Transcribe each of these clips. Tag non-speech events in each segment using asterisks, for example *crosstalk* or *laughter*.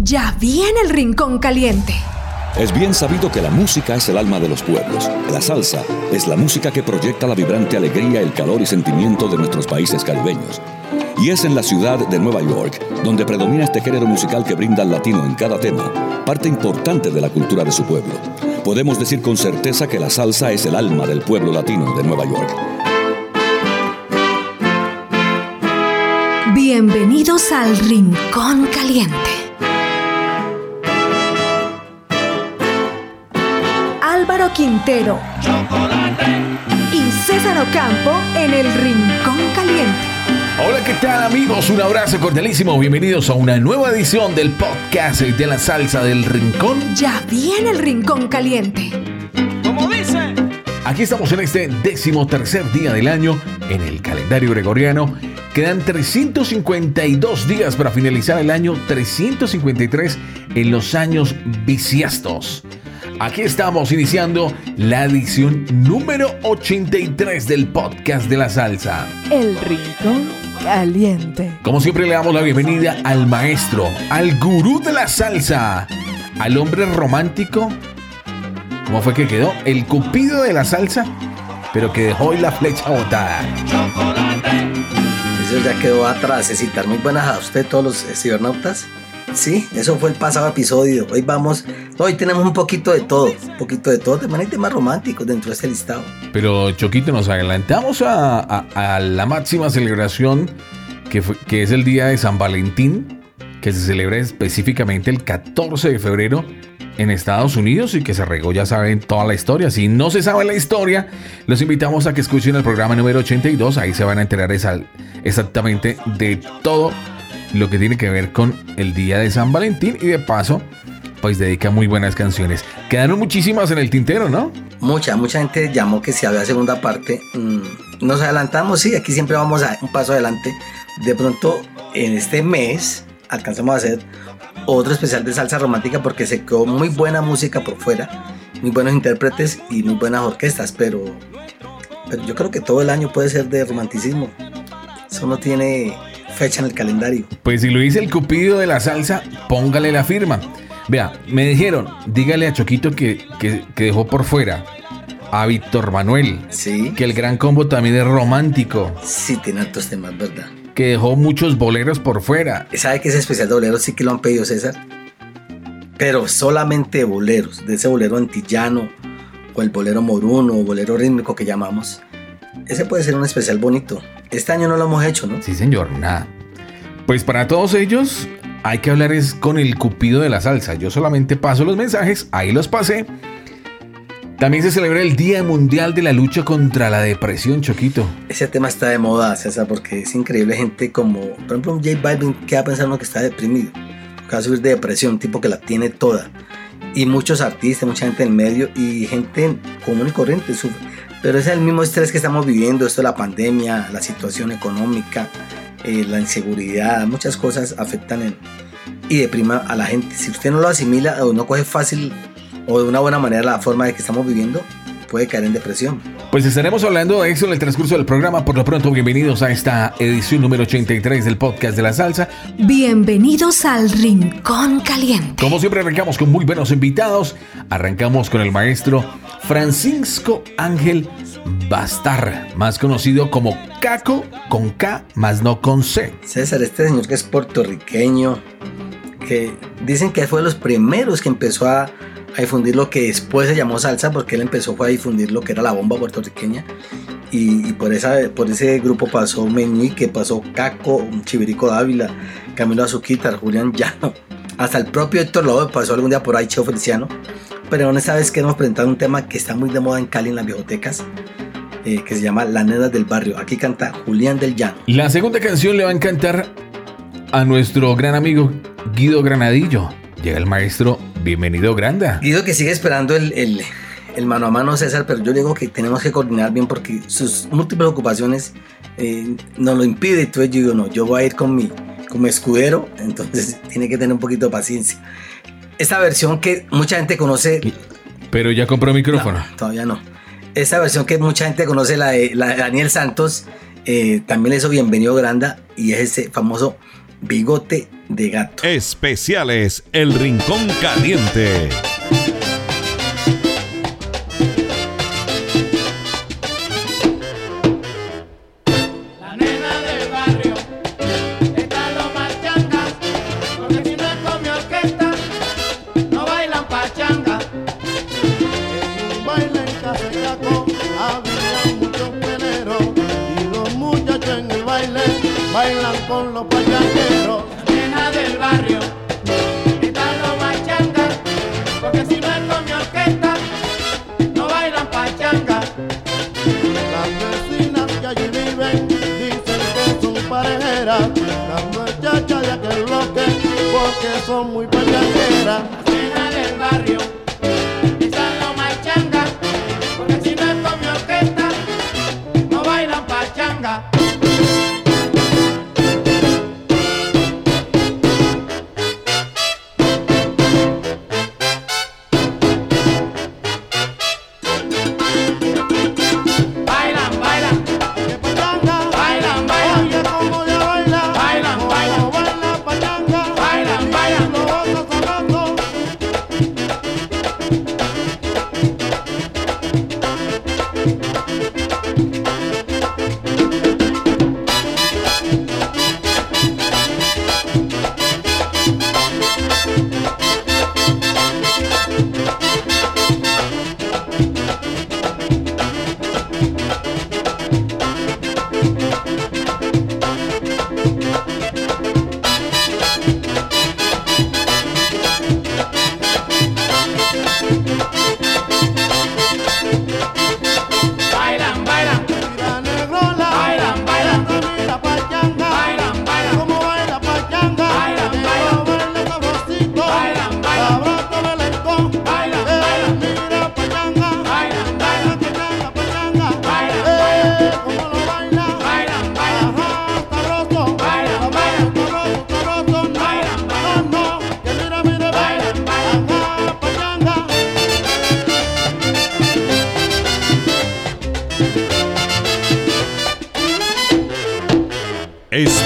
ya viene el rincón caliente. Es bien sabido que la música es el alma de los pueblos. La salsa es la música que proyecta la vibrante alegría, el calor y sentimiento de nuestros países caribeños. Y es en la ciudad de Nueva York donde predomina este género musical que brinda al latino en cada tema, parte importante de la cultura de su pueblo. Podemos decir con certeza que la salsa es el alma del pueblo latino de Nueva York. Bienvenidos al Rincón Caliente. Álvaro Quintero y César Ocampo en el Rincón Caliente. Hola, ¿qué tal amigos? Un abrazo cordialísimo. Bienvenidos a una nueva edición del podcast de la salsa del Rincón. Ya viene el Rincón Caliente. Como dice. Aquí estamos en este décimo tercer día del año en el calendario gregoriano Quedan 352 días para finalizar el año 353 en los años bisiestos. Aquí estamos iniciando la edición número 83 del podcast de la salsa. El rincón caliente. Como siempre le damos la bienvenida al maestro, al gurú de la salsa, al hombre romántico. ¿Cómo fue que quedó? El cupido de la salsa, pero que dejó hoy la flecha botada eso ya quedó atrás. Citar muy buenas a usted, todos los cibernautas. Sí, eso fue el pasado episodio. Hoy vamos, hoy tenemos un poquito de todo, un poquito de todo, de manera temas románticos dentro de este listado. Pero Choquito, nos adelantamos a, la máxima celebración que, que es el día de San Valentín, que se celebra específicamente el 14 de febrero en Estados Unidos y que se regó, ya saben, toda la historia. Si no se sabe la historia, los invitamos a que escuchen el programa número 82. Ahí se van a enterar exactamente de todo lo que tiene que ver con el día de San Valentín y de paso, pues dedica muy buenas canciones. Quedaron muchísimas en el tintero, ¿no? Mucha, mucha gente llamó que si había segunda parte. Mm, nos adelantamos, sí, aquí siempre vamos a un paso adelante. De pronto, en este mes, alcanzamos a hacer otro especial de salsa romántica porque se quedó muy buena música por fuera, muy buenos intérpretes y muy buenas orquestas, pero, pero yo creo que todo el año puede ser de romanticismo. Eso no tiene fecha en el calendario. Pues si lo dice el cupido de la salsa, póngale la firma. Vea, me dijeron, dígale a Choquito que, que, dejó por fuera a Víctor Manuel. Sí. Que el gran combo también es romántico. Sí, tiene altos temas, ¿verdad? Que dejó muchos boleros por fuera. ¿Sabe que ese especial de boleros sí que lo han pedido César? Pero solamente boleros, de ese bolero antillano, o el bolero moruno, o bolero rítmico que llamamos. Ese puede ser un especial bonito. Este año no lo hemos hecho, ¿no? Sí, señor, nada. Pues para todos ellos hay que hablar es con el cupido de la salsa. Yo solamente paso los mensajes, ahí los pasé también se celebra el Día Mundial de la Lucha contra la Depresión, Choquito. Ese tema está de moda, César, porque es increíble gente como, por ejemplo, un J Balvin queda pensando que está deprimido, que va a subir de depresión, un tipo que la tiene toda. Y muchos artistas, mucha gente en medio y gente común y corriente sufre. Pero es el mismo estrés que estamos viviendo, esto de la pandemia, la situación económica, eh, la inseguridad, muchas cosas afectan en, y deprima a la gente. Si usted no lo asimila o no coge fácil o de una buena manera la forma de que estamos viviendo, puede caer en depresión. Pues estaremos hablando de eso en el transcurso del programa. Por lo pronto, bienvenidos a esta edición número 83 del podcast de la salsa. Bienvenidos al Rincón Caliente. Como siempre, arrancamos con muy buenos invitados. Arrancamos con el maestro Francisco Ángel Bastar, más conocido como Caco con K, más no con C. César, este señor que es puertorriqueño, que dicen que fue de los primeros que empezó a a difundir lo que después se llamó salsa, porque él empezó a difundir lo que era la bomba puertorriqueña. Y, por, esa, por ese grupo pasó Meñique, pasó Caco, Chivirico Dávila, Camilo Azuquita, Julián Llano, hasta el propio Héctor Lobo pasó algún día por ahí, Cheo Feliciano. Pero en esta vez queremos presentar un tema que está muy de moda en Cali, en las bibliotecas, eh, que se llama La Neda del Barrio. Aquí canta Julián del Llano. La segunda canción le va a encantar a nuestro gran amigo Guido Granadillo. Llega el maestro, bienvenido Granda. Guido que sigue esperando el, el, el mano a mano César, pero yo digo que tenemos que coordinar bien porque sus múltiples ocupaciones eh, nos lo impide. Entonces yo digo, no, yo voy a ir con mi, con mi escudero, entonces tiene que tener un poquito de paciencia. Esta versión que mucha gente conoce... Pero ya compró micrófono. No, todavía no. Esta versión que mucha gente conoce, la de, la de Daniel Santos, eh, también le hizo bienvenido Granda y es ese famoso bigote de gato. Especiales El Rincón Caliente. Con los pachangueros. Nena del barrio está lo más changas, porque si no es con mi orquesta, no bailan pachanga. Las vecinas que allí viven dicen que son parejeras, las muchachas de aquel bloque porque son muy pachangueras. Nena del barrio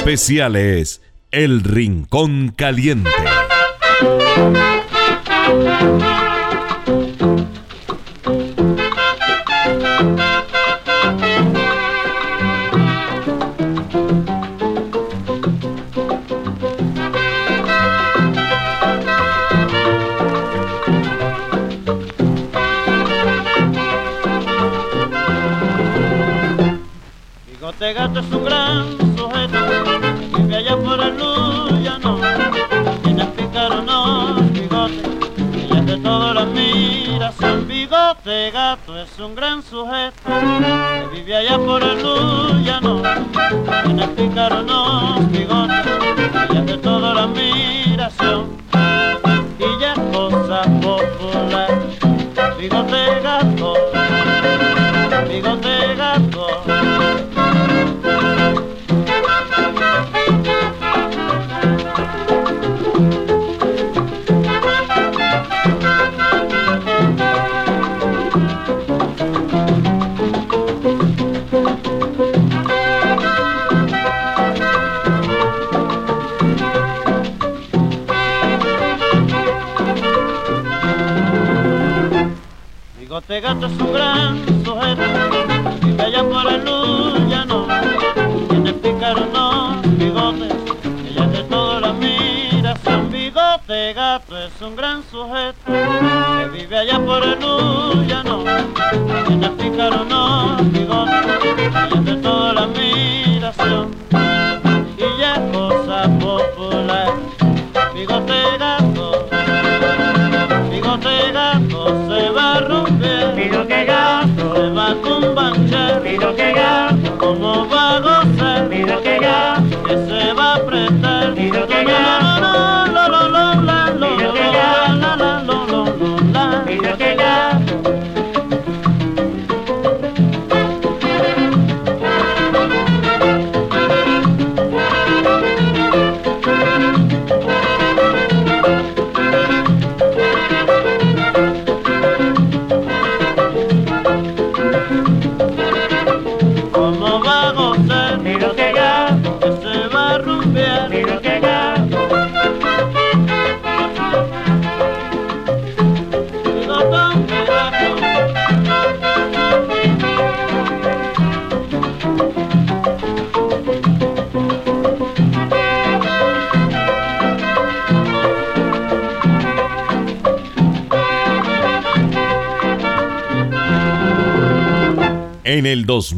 Especiales El Rincón Caliente.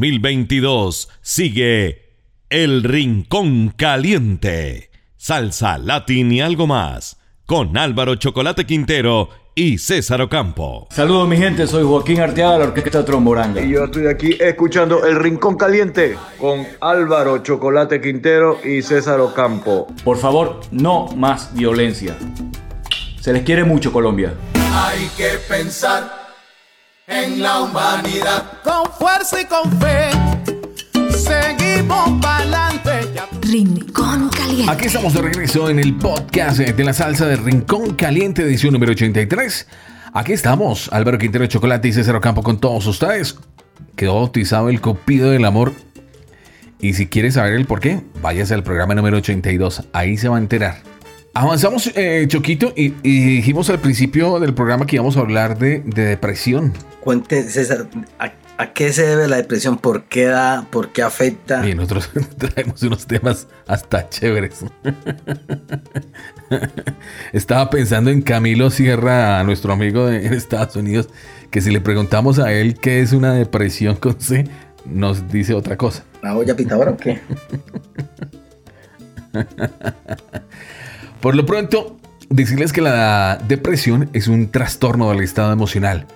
2022 sigue El Rincón Caliente. Salsa, latín y algo más. Con Álvaro Chocolate Quintero y César Ocampo. Saludos mi gente, soy Joaquín Arteaga de la Orquesta Tromboranga. Y yo estoy aquí escuchando El Rincón Caliente con Álvaro Chocolate Quintero y César Ocampo. Por favor, no más violencia. Se les quiere mucho Colombia. Hay que pensar en la humanidad. Con fuerza y con fe, seguimos para adelante. Rincón Caliente. Aquí estamos de regreso en el podcast de la salsa de Rincón Caliente, edición número 83. Aquí estamos, Álvaro Quintero Chocolate y César Ocampo con todos ustedes. Quedó bautizado el Cupido del Amor. Y si quieres saber el por qué, váyase al programa número 82. Ahí se va a enterar. Avanzamos, eh, Choquito, y, y dijimos al principio del programa que íbamos a hablar de, de depresión. Cuente, César, ¿a, a qué se debe la depresión? ¿Por qué da? ¿Por qué afecta? Y nosotros *laughs* traemos unos temas hasta chéveres. *laughs* Estaba pensando en Camilo Sierra, nuestro amigo de, en Estados Unidos, que si le preguntamos a él qué es una depresión con C, nos dice otra cosa. ¿La olla pitadora o qué? *laughs* Por lo pronto, decirles que la depresión es un trastorno del estado emocional.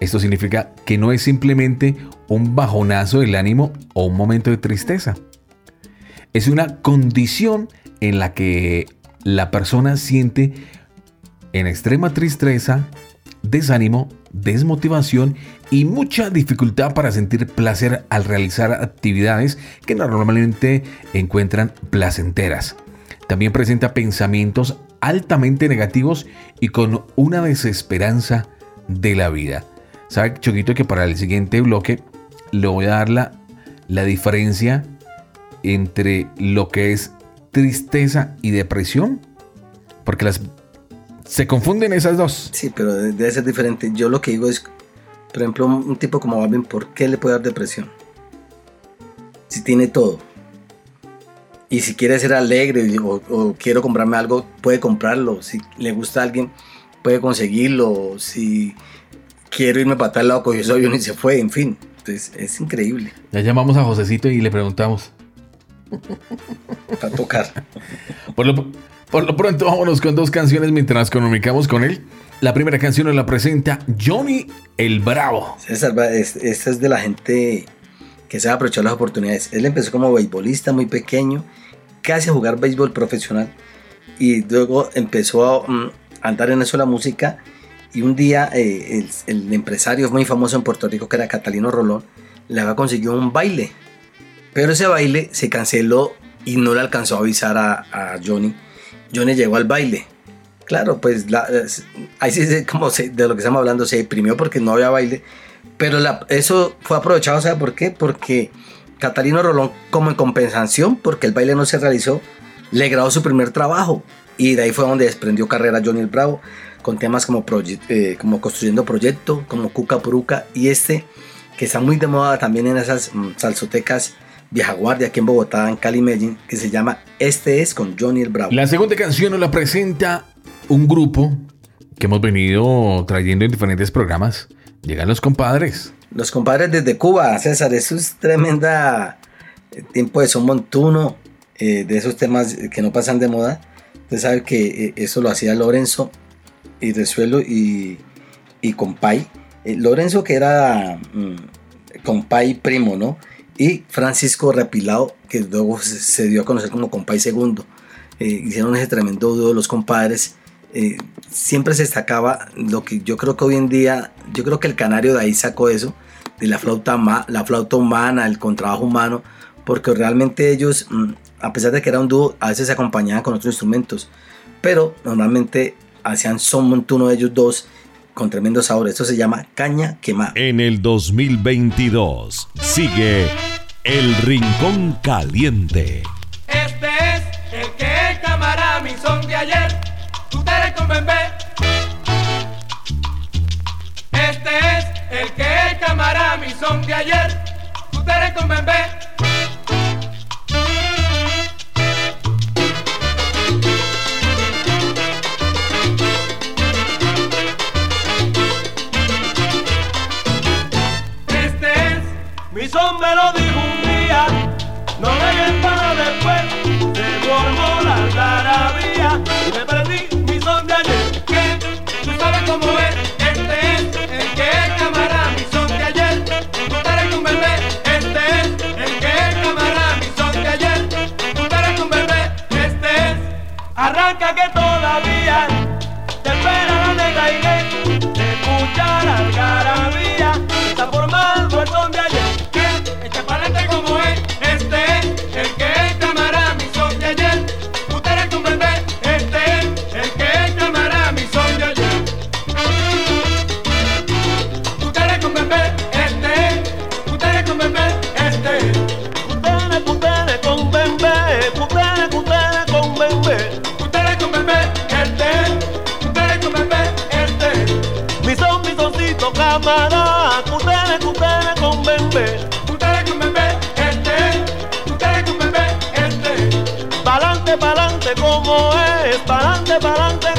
Esto significa que no es simplemente un bajonazo del ánimo o un momento de tristeza. Es una condición en la que la persona siente en extrema tristeza, desánimo, desmotivación y mucha dificultad para sentir placer al realizar actividades que normalmente encuentran placenteras. También presenta pensamientos altamente negativos y con una desesperanza de la vida. ¿Sabe, Choquito, que para el siguiente bloque le voy a dar la, la diferencia entre lo que es tristeza y depresión? Porque las se confunden esas dos. Sí, pero de- debe ser diferente. Yo lo que digo es, por ejemplo, un tipo como Balvin, ¿por qué le puede dar depresión? Si tiene todo. Y si quiere ser alegre o, o quiero comprarme algo, puede comprarlo. Si le gusta a alguien, puede conseguirlo. Si quiero irme para tal lado, cogió ese avión y se fue. En fin, entonces es increíble Ya llamamos a Josecito y le preguntamos. para tocar. Por lo, por lo pronto, vámonos con dos canciones mientras nos comunicamos con él. La primera canción nos la presenta Johnny el Bravo. César, esta es de la gente que sabe aprovechar las oportunidades. Él empezó como beisbolista muy pequeño, casi a jugar béisbol profesional y luego empezó a mm, andar en eso la música y un día eh, el, el empresario muy famoso en Puerto Rico que era Catalino Rolón le había conseguido un baile, pero ese baile se canceló y no le alcanzó a avisar a, a Johnny. Johnny llegó al baile. Claro, pues la- ahí sí como se- de lo que estamos hablando se deprimió porque no había baile. Pero la- eso fue aprovechado, ¿sabe por qué? Porque Catalino Rolón, como en compensación, porque el baile no se realizó, le grabó su primer trabajo. Y de ahí fue donde desprendió carrera Johnny el Bravo, con temas eh, como Construyendo Proyecto, como Cuca Puruca, y este, que está muy de moda también en esas mm, salsotecas vieja guardia aquí en Bogotá, en Cali, Medellín, que se llama Este es con Johnny el Bravo. La segunda canción nos la presenta un grupo que hemos venido trayendo en diferentes programas. Llegan los compadres. Los compadres desde Cuba, César, eso es tremenda eh, tiempo de son montuno, eh, de esos temas que no pasan de moda. Usted sabe que eh, eso lo hacía Lorenzo y Resuelo y, y Compay. Lorenzo que era mm, Compay primo, ¿no? Y Francisco Rapilao, que luego se dio a conocer como Compay segundo. Hicieron ese tremendo dúo los compadres siempre se destacaba lo que yo creo que hoy en día, yo creo que el canario de ahí sacó eso, de la flauta, la flauta humana, el contrabajo humano, porque realmente ellos, mm, a pesar de que era un dúo, a veces se acompañaban con otros instrumentos, pero normalmente hacían son montuno de ellos dos con tremendo sabor. Esto se llama caña quemada. En el 2022 sigue El Rincón Caliente. Este es el que camará mi son de ayer. Tú te con bebé. Este es mi son. blanca que todavía te espera la negra Inés, te escucha la algarabía, está formando el son de allá. para adelante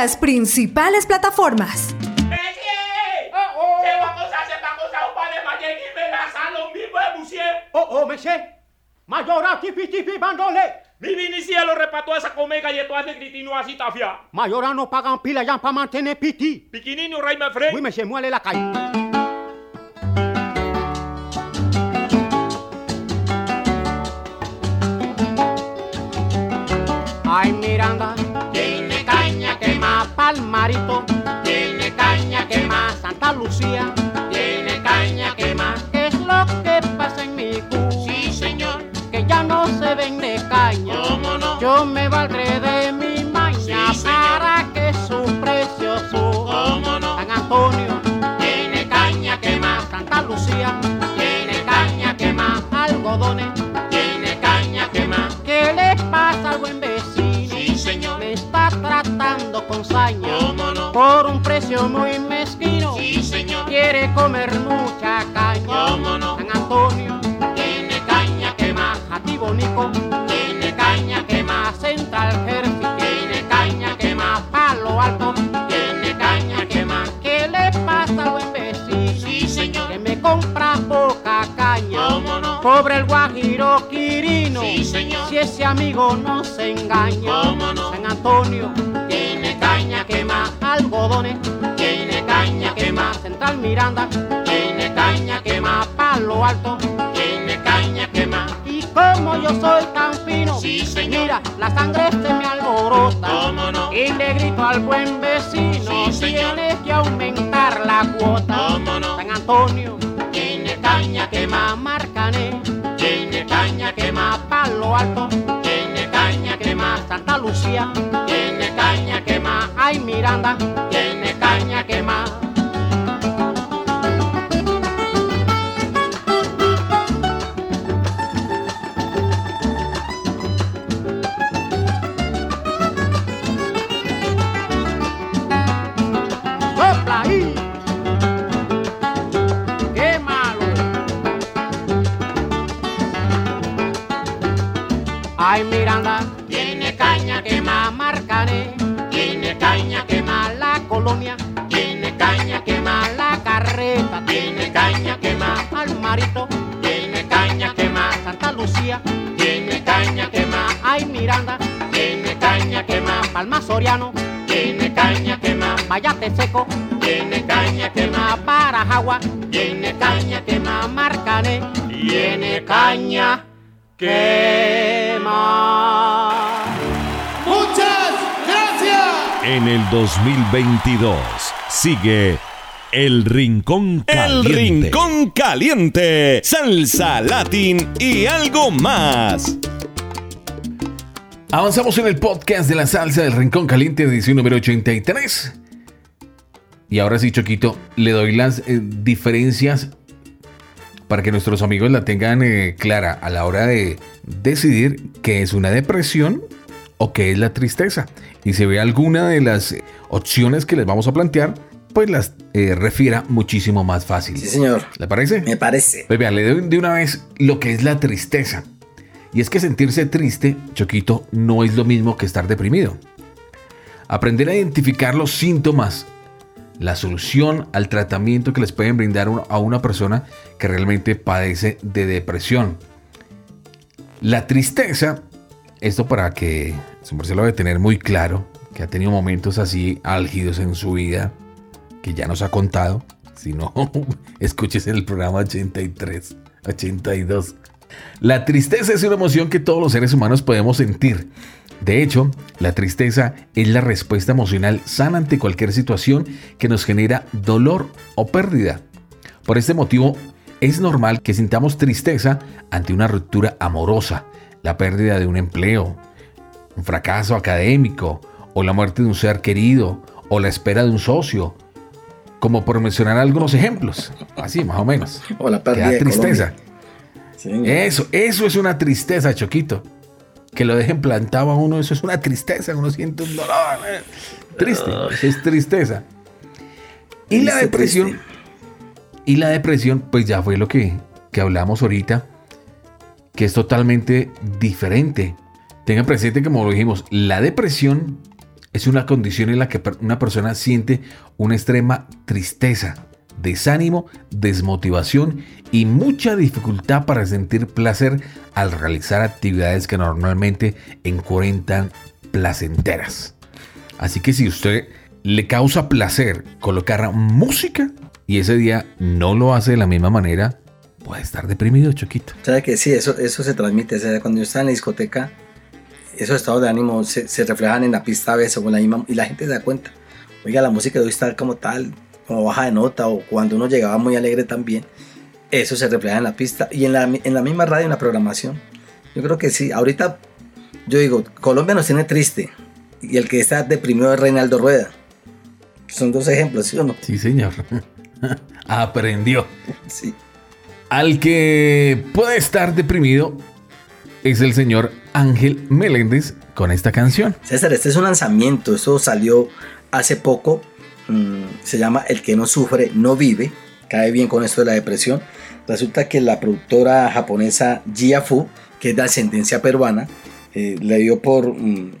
las principales plataformas. Oh, oh, monsieur, Majora bandole. Mi ese amigo no se engaña. San Antonio tiene caña quema, algodones tiene caña quema, Central Miranda tiene caña quema, Palo Alto tiene caña quema. Y como yo soy tan fino, sí, señor. mira, la sangre se me alborota. ¿Cómo no? Y le grito al buen vecino, sí, tienes que aumentar la cuota. ¿Cómo no? San Antonio tiene caña quema, Marcané tiene caña quema. Alto tiene caña quema, Santa Lucía tiene caña quema, ay Miranda tiene caña quema. sopla Palma Soriano, tiene caña quema Vayate Seco, tiene caña quema Parajagua, tiene caña quema Marcané, tiene caña quema. Muchas gracias. En el 2022 sigue El Rincón El Caliente. Rincón Caliente, salsa, latín y algo más. Avanzamos en el podcast de la salsa del Rincón Caliente, edición número 83. Y ahora sí, Choquito, le doy las eh, diferencias para que nuestros amigos la tengan eh, clara a la hora de decidir qué es una depresión o qué es la tristeza. Y si ve alguna de las eh, opciones que les vamos a plantear, pues las eh, refiera muchísimo más fácil. Sí, señor. ¿Le parece? Me parece. Pues vea, le doy de una vez lo que es la tristeza. Y es que sentirse triste, Choquito, no es lo mismo que estar deprimido. Aprender a identificar los síntomas, la solución al tratamiento que les pueden brindar a una persona que realmente padece de depresión. La tristeza, esto para que su merced lo debe tener muy claro, que ha tenido momentos así álgidos en su vida, que ya nos ha contado. Si no, *laughs* escúchese el programa 83, 82. La tristeza es una emoción que todos los seres humanos podemos sentir. De hecho, la tristeza es la respuesta emocional sana ante cualquier situación que nos genera dolor o pérdida. Por este motivo, es normal que sintamos tristeza ante una ruptura amorosa, la pérdida de un empleo, un fracaso académico, o la muerte de un ser querido, o la espera de un socio, como por mencionar algunos ejemplos, así más o menos. O la Que pérdida da de Eso, eso es una tristeza, Choquito. Que lo dejen plantado a uno, eso es una tristeza, uno siente un dolor. eh. Triste, eso es tristeza. Y la depresión, triste. y la depresión, pues ya fue lo que, que hablamos ahorita, que es totalmente diferente. Tengan presente, como lo dijimos, la depresión es una condición en la que una persona siente una extrema tristeza, desánimo, desmotivación y mucha dificultad para sentir placer al realizar actividades que normalmente encuentran placenteras. Así que si usted le causa placer colocar música y ese día no lo hace de la misma manera, puede estar deprimido, Choquito. ¿Sabe que sí? Eso, eso se transmite. O sea, cuando yo estaba en la discoteca, esos estados de ánimo se, se reflejan en la pista a veces en la misma, y la gente se da cuenta. Oiga, la música de hoy está como tal, como baja de nota, o cuando uno llegaba muy alegre también. Eso se refleja en la pista y en la, en la misma radio, en la programación. Yo creo que sí. Ahorita, yo digo, Colombia nos tiene triste. Y el que está deprimido es Reinaldo Rueda. Son dos ejemplos, ¿sí o no? Sí, señor. *laughs* Aprendió. Sí. Al que puede estar deprimido es el señor Ángel Meléndez con esta canción. César, este es un lanzamiento, esto salió hace poco, mm, se llama El que no sufre, no vive, cae bien con esto de la depresión. Resulta que la productora japonesa Jia Fu, que es de ascendencia peruana, eh, le dio por mm,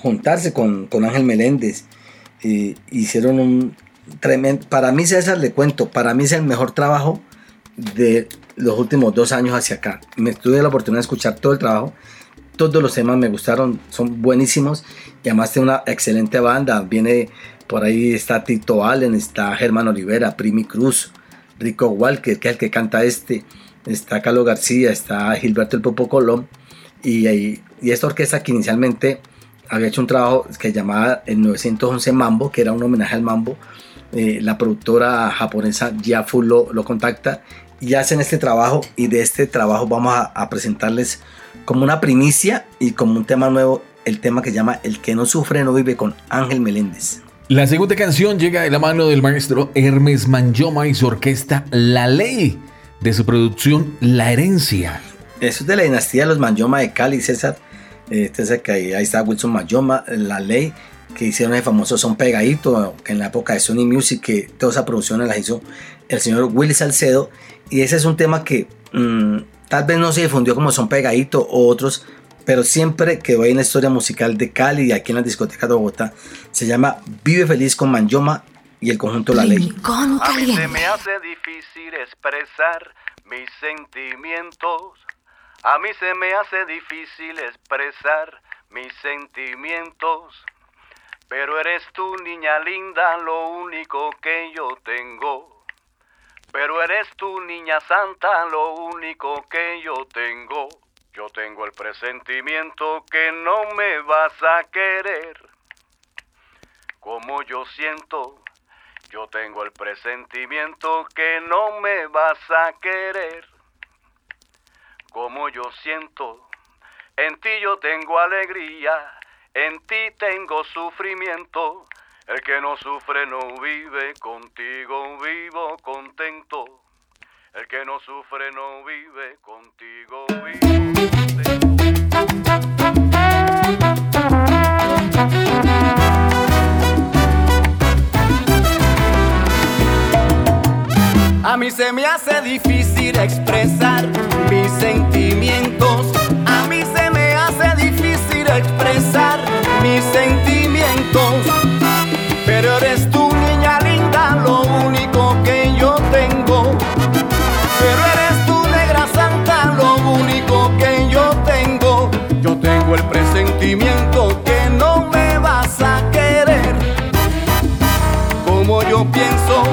juntarse con, con Ángel Meléndez. Eh, hicieron un tremendo, para mí César, le cuento, para mí es el mejor trabajo de los últimos dos años hacia acá. Me tuve la oportunidad de escuchar todo el trabajo todos los temas me gustaron, son buenísimos y además tiene una excelente banda. Viene por ahí está Tito Allen, está Germán Olivera, Primi Cruz, Rico Walker, que es el que canta este, está Carlos García, está Gilberto el Popo Colón y, y, esta orquesta que inicialmente había hecho un trabajo que llamaba el 911 Mambo, que era un homenaje al Mambo. Eh, la productora japonesa Yafu lo, lo contacta y hacen este trabajo y de este trabajo vamos a, a, presentarles como una primicia y como un tema nuevo el tema que se llama El que no sufre no vive con Ángel Meléndez. La segunda canción llega de la mano del maestro Hermes Manjoma y su orquesta La Ley, de su producción La Herencia. Eso es de la dinastía de los Manjoma de Cali, César. Este que ahí, está Wilson Manjoma, La Ley, que hicieron el famoso Son Pegadito, que en la época de Sony Music, que toda esa producción la hizo el señor Willy Salcedo. Y ese es un tema que mmm, tal vez no se difundió como Son Pegadito o otros, pero siempre quedó ahí en la historia musical de Cali y aquí en la discoteca de Bogotá. Se llama Vive Feliz con Manjoma y el conjunto La Ley. A mí se me hace difícil expresar mis sentimientos. A mí se me hace difícil expresar mis sentimientos. Pero eres tú, niña linda, lo único que yo tengo. Pero eres tú, niña santa, lo único que yo tengo. Yo tengo el presentimiento que no me vas a querer. Como yo siento, yo tengo el presentimiento que no me vas a querer. Como yo siento, en ti yo tengo alegría, en ti tengo sufrimiento. El que no sufre no vive, contigo vivo contento. Que no sufre no vive, contigo vivo A mí se me hace difícil expresar mis sentimientos. A mí se me hace difícil expresar mis sentimientos. Presentimiento que no me vas a querer. Como yo pienso,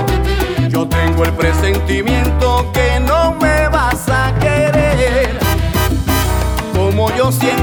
yo tengo el presentimiento que no me vas a querer. Como yo siento,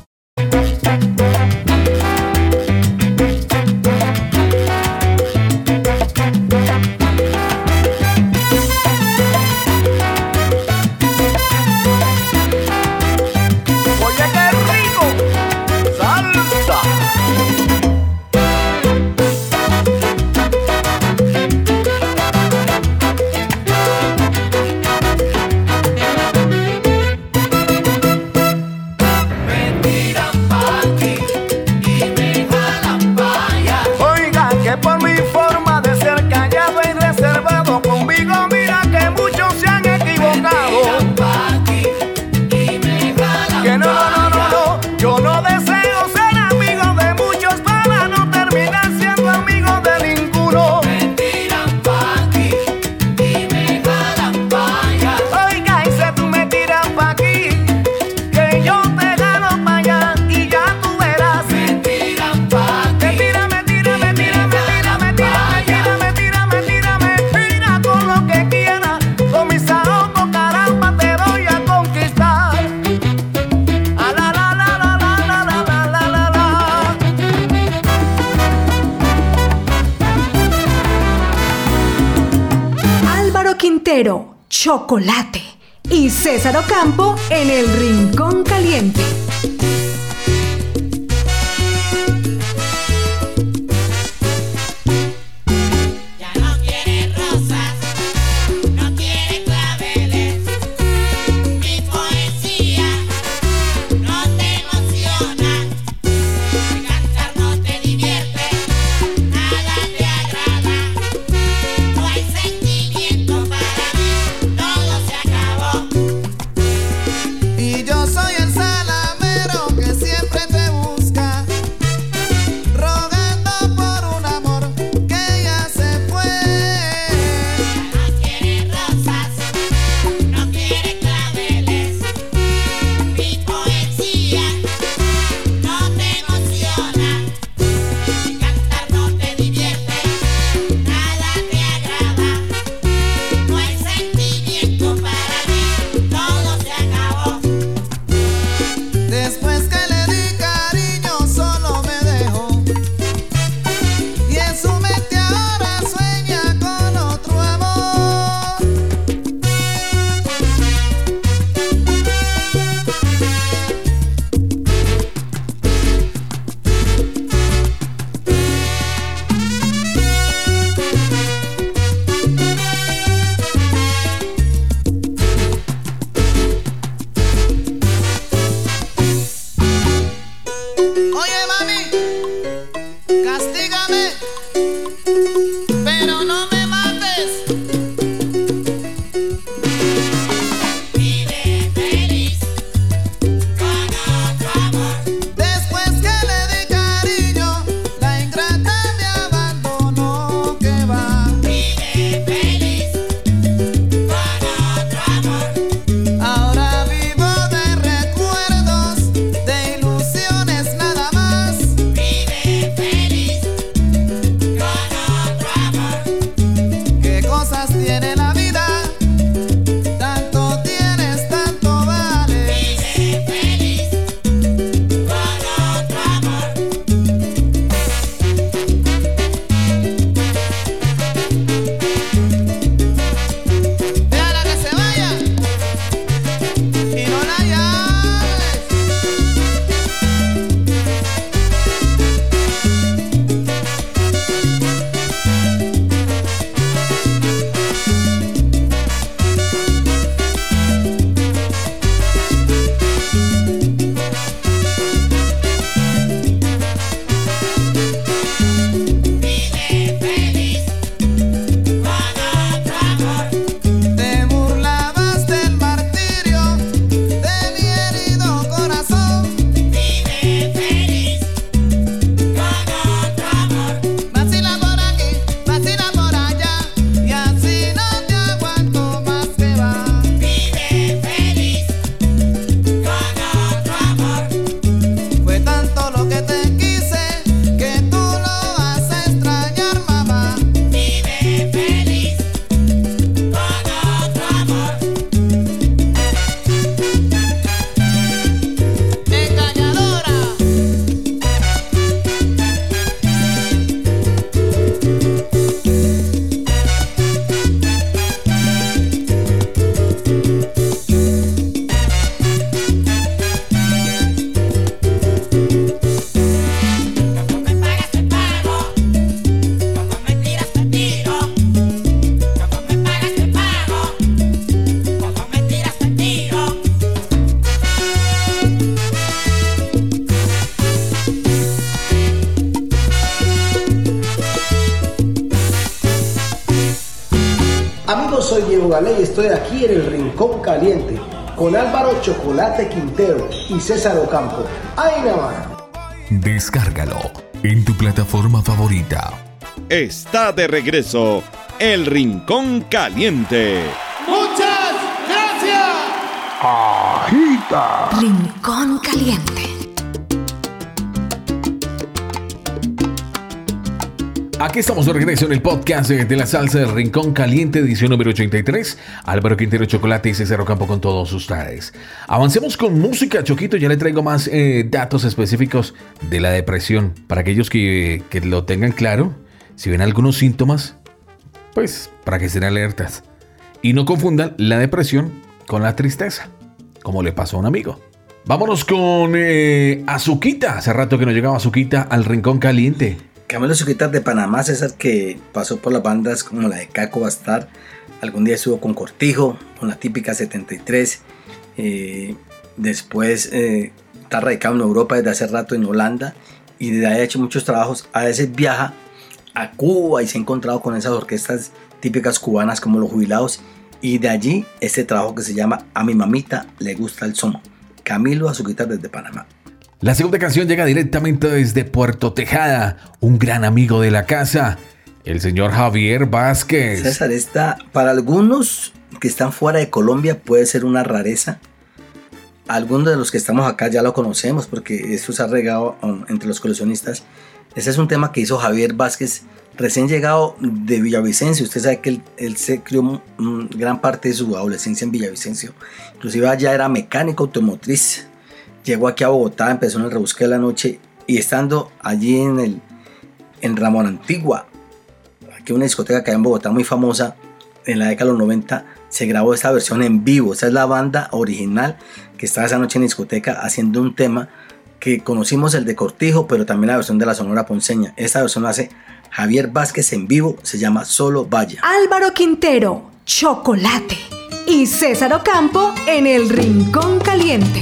Chocolate. Y César Ocampo. ¡Ay, nada más! Descárgalo en tu plataforma favorita. Está de regreso El Rincón Caliente. ¡Muchas gracias! Agita. Rincón Caliente. Aquí estamos de regreso en el podcast de la salsa del Rincón Caliente, edición número 83. Álvaro Quintero Chocolate y César Campo con todos ustedes. Avancemos con música, Choquito. Ya le traigo más eh, datos específicos de la depresión. Para aquellos que, que lo tengan claro, si ven algunos síntomas, pues para que estén alertas. Y no confundan la depresión con la tristeza, como le pasó a un amigo. Vámonos con eh, Azuquita. Hace rato que no llegaba Azuquita al Rincón Caliente. Camilo Suquitas de Panamá, César, que pasó por las bandas como la de Caco Bastar. Algún día estuvo con Cortijo, con la típica 73. eh, después eh, está radicado en Europa desde hace rato en Holanda. Y desde ahí ha hecho muchos trabajos. A veces viaja a Cuba y se ha encontrado con esas orquestas típicas cubanas como los jubilados. Y de allí este trabajo que se llama A mi mamita le gusta el son. Camilo Azuquitas desde Panamá. La segunda canción llega directamente desde Puerto Tejada, un gran amigo de la casa, el señor Javier Vázquez. César, esta para algunos que están fuera de Colombia puede ser una rareza. Algunos de los que estamos acá ya lo conocemos porque esto se ha regado um, entre los coleccionistas. Ese es un tema que hizo Javier Vázquez, recién llegado de Villavicencio. Usted sabe que él, él se crió gran parte de su adolescencia en Villavicencio. Inclusive allá era mecánico automotriz. Llegó aquí a Bogotá, empezó en el rebusque de la noche y estando allí en, el, en Ramón Antigua, aquí una discoteca que hay en Bogotá muy famosa, en la década de los 90 se grabó esta versión en vivo. Esa es la banda original que estaba esa noche en la discoteca haciendo un tema que conocimos el de Cortijo, pero también la versión de la Sonora Ponceña. Esta versión la hace Javier Vázquez en vivo, se llama Solo Vaya. Álvaro Quintero, Chocolate y César Ocampo en el Rincón Caliente.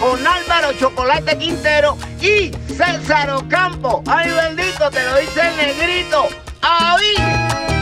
Con Álvaro Chocolate Quintero y César Ocampo. Ay, bendito, te lo dice el negrito. ¡Ahí!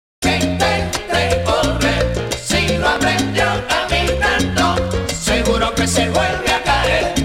Correr. Si no aprendió caminando, seguro que se vuelve a caer.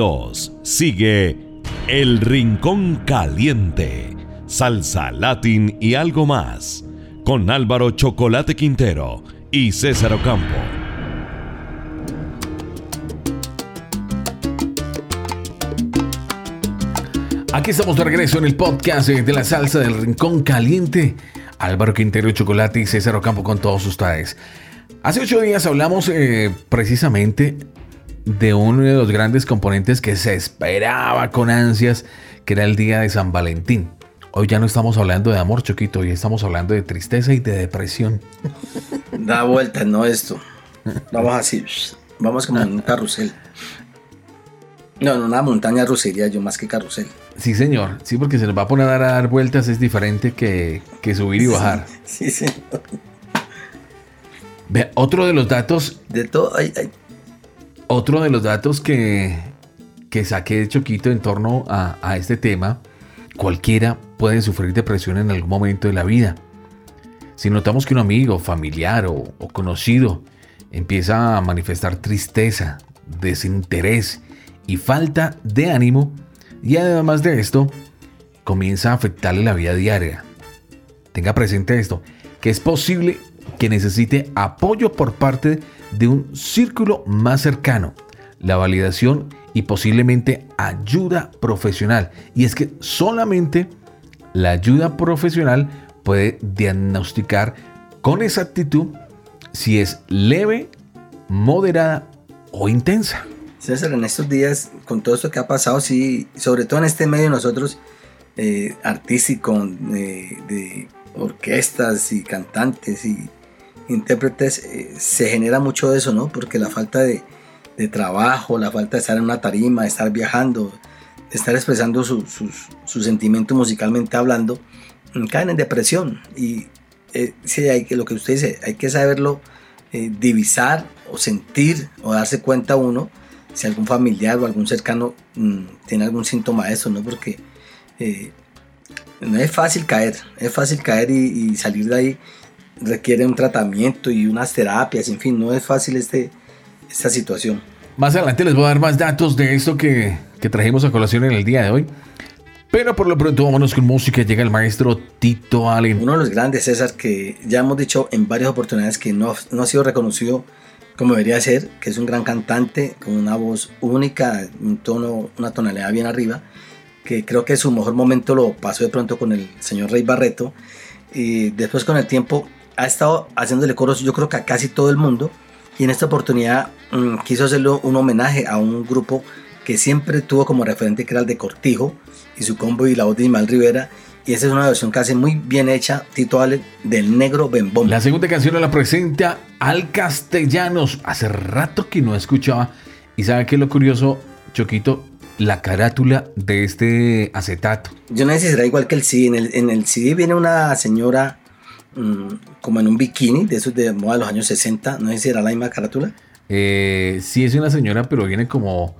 2022 sigue El Rincón Caliente, Salsa Latin y algo más, con Álvaro Chocolate Quintero y César Ocampo. Aquí estamos de regreso en el podcast de la salsa del Rincón Caliente. Álvaro Quintero, Chocolate y César Ocampo con todos ustedes. Hace ocho días hablamos eh, precisamente de uno de los grandes componentes que se esperaba con ansias, que era el día de San Valentín. Hoy ya no estamos hablando de amor, Choquito, hoy estamos hablando de tristeza y de depresión. *laughs* Da vuelta, no esto. Vamos así. Vamos como en un carrusel. No, en una montaña rusería yo más que carrusel. Sí, señor. Sí, porque se nos va a poner a dar vueltas, es diferente que, que subir y bajar. Sí, sí. Ve, otro de los datos. De todo, ay, ay. Otro de los datos que, que saqué de Choquito en torno a, a este tema, cualquiera puede sufrir depresión en algún momento de la vida. Si notamos que un amigo, familiar o, o conocido empieza a manifestar tristeza, desinterés y falta de ánimo, y además de esto, comienza a afectarle la vida diaria. Tenga presente esto, que es posible que necesite apoyo por parte de un círculo más cercano, la validación y posiblemente ayuda profesional. Y es que solamente la ayuda profesional puede diagnosticar con exactitud si es leve, moderada o intensa. César, en estos días, con todo esto que ha pasado, sí, sobre todo en este medio nosotros, eh, artístico, eh, de orquestas y cantantes y intérpretes, eh, se genera mucho eso, ¿no? Porque la falta de, trabajo, la falta de estar en una tarima, de estar viajando, de estar expresando su- sus, sentimientos musicalmente hablando, mm, caen en depresión. Y eh, sí, hay que, lo que usted dice, hay que saberlo eh, divisar o sentir o darse cuenta uno si algún familiar o algún cercano mm, tiene algún síntoma de eso, ¿no? Porque no es fácil caer, es fácil caer y, y salir de ahí requiere un tratamiento y unas terapias, en fin, no es fácil este, esta situación. Más adelante les voy a dar más datos de esto que, que trajimos a colación en el día de hoy. Pero por lo pronto vámonos con música. Llega el maestro Tito Allen. Uno de los grandes, César, que ya hemos dicho en varias oportunidades que no, no ha sido reconocido como debería ser, que es un gran cantante con una voz única, un tono, una tonalidad bien arriba, que creo que su mejor momento lo pasó de pronto con el señor Rey Barreto. Y después con el tiempo ha estado haciéndole coros yo creo que a casi todo el mundo. Y en esta oportunidad mm, quiso hacerle un homenaje a un grupo que siempre tuvo como referente que era el de Cortijo y su combo y la voz de Ismael Rivera. Y esa es una versión hace muy bien hecha, Tito Ale, del Negro Bembón. La segunda canción la presenta Al Castellanos. Hace rato que no escuchaba. Y sabe qué es lo curioso, Choquito, la carátula de este acetato. Yo no sé si será igual que el CD. En el, en el CD viene una señora mm, como en un bikini, de esos de moda de los años 60. No sé si era la misma carátula. Eh, sí es una señora, pero viene como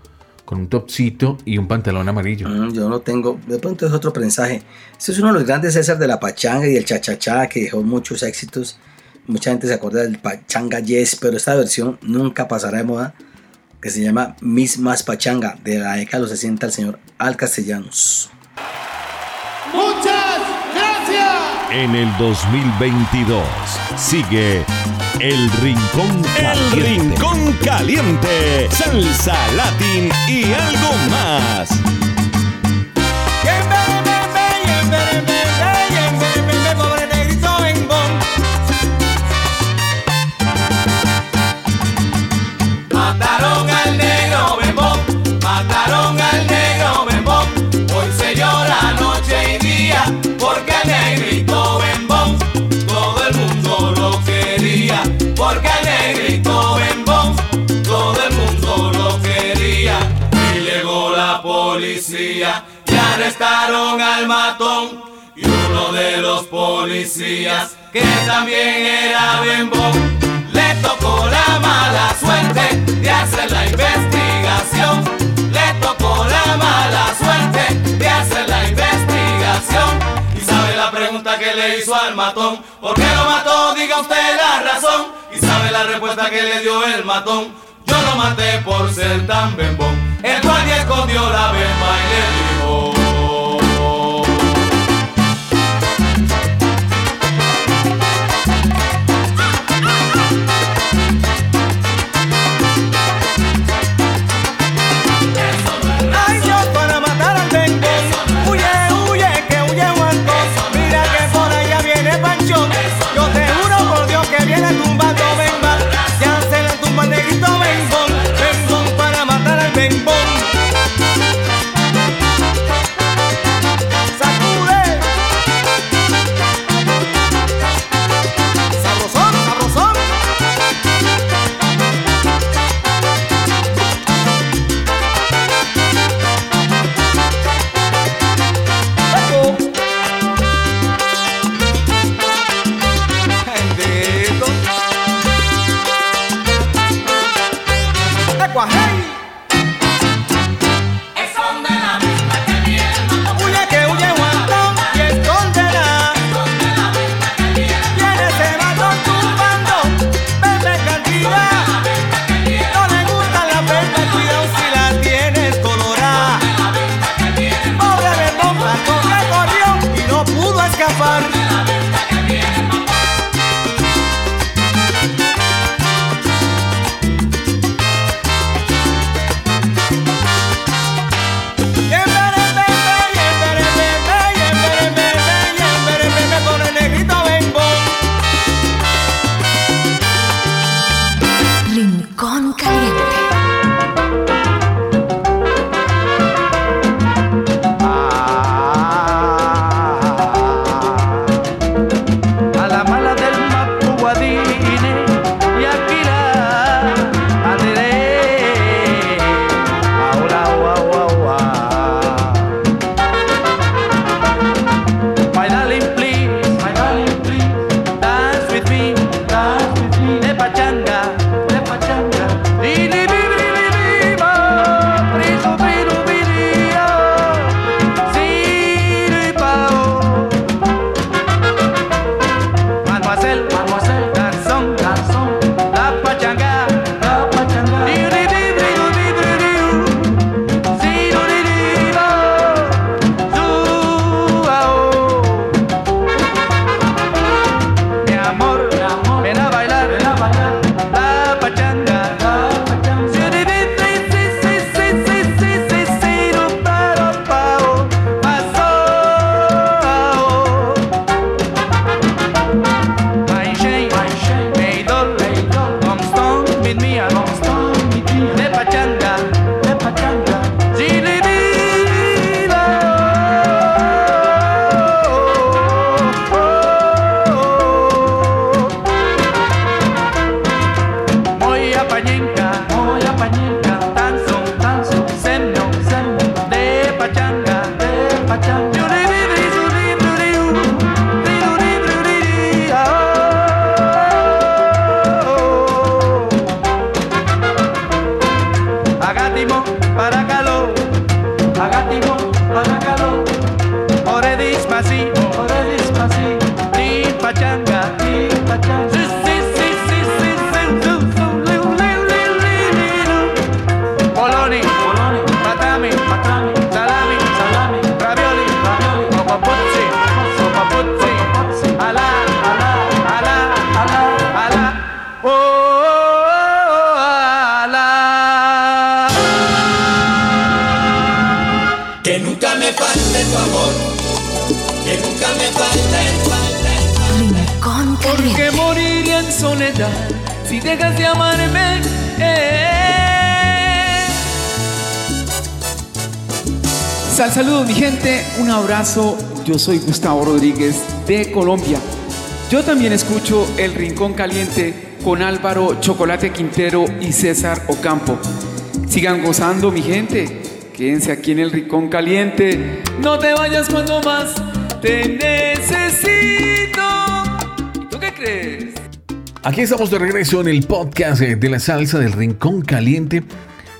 con un topcito y un pantalón amarillo. Mm, yo no tengo, de pronto es otro prensaje. Este es uno de los grandes César de la pachanga y el chachachá que dejó muchos éxitos. Mucha gente se acuerda del pachanga yes, pero esta versión nunca pasará de moda, que se llama Miss Más Pachanga, de la década de los 60 el señor Al Castellanos. Muchas gracias. En el 2022 sigue El Rincón Caliente. El Rincón Caliente. Salsa Latin y algo más. arrestaron al matón y uno de los policías que también era bembón le tocó la mala suerte de hacer la investigación. Le tocó la mala suerte de hacer la investigación. Y sabe la pregunta que le hizo al matón. ¿Por qué lo mató? Diga usted la razón. Y sabe la respuesta que le dio el matón. Yo lo maté por ser tan bembón. El guardia escondió la bemba y le dio. Yo soy Gustavo Rodríguez de Colombia. Yo también escucho El Rincón Caliente con Álvaro Chocolate Quintero y César Ocampo. Sigan gozando, mi gente. Quédense aquí en El Rincón Caliente. No te vayas cuando más te necesito. ¿Y tú qué crees? Aquí estamos de regreso en el podcast eh, de la salsa del Rincón Caliente.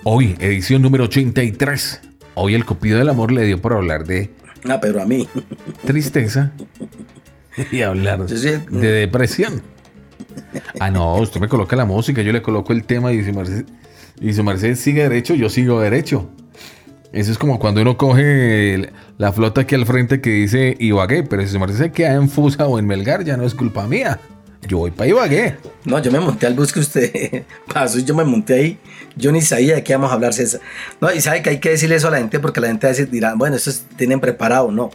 Hoy, edición número 83. Hoy el Cupido del Amor le dio por hablar de... Ah, pero a mí tristeza y hablar de depresión. Ah, no, usted me coloca la música, yo le coloco el tema y dice Mercedes, y su sigue derecho, yo sigo derecho. Eso es como cuando uno coge la flota aquí al frente que dice Ibagué, pero si su Mercedes se queda en Fusa o en Melgar, ya no es culpa mía. Yo voy para Ibagué. No, yo me monté al bus que usted *laughs* pasó y yo me monté ahí. Yo ni sabía de qué íbamos a hablar, César. No, y sabe que hay que decirle eso a la gente porque la gente a veces dirá, bueno, estos tienen preparado. No,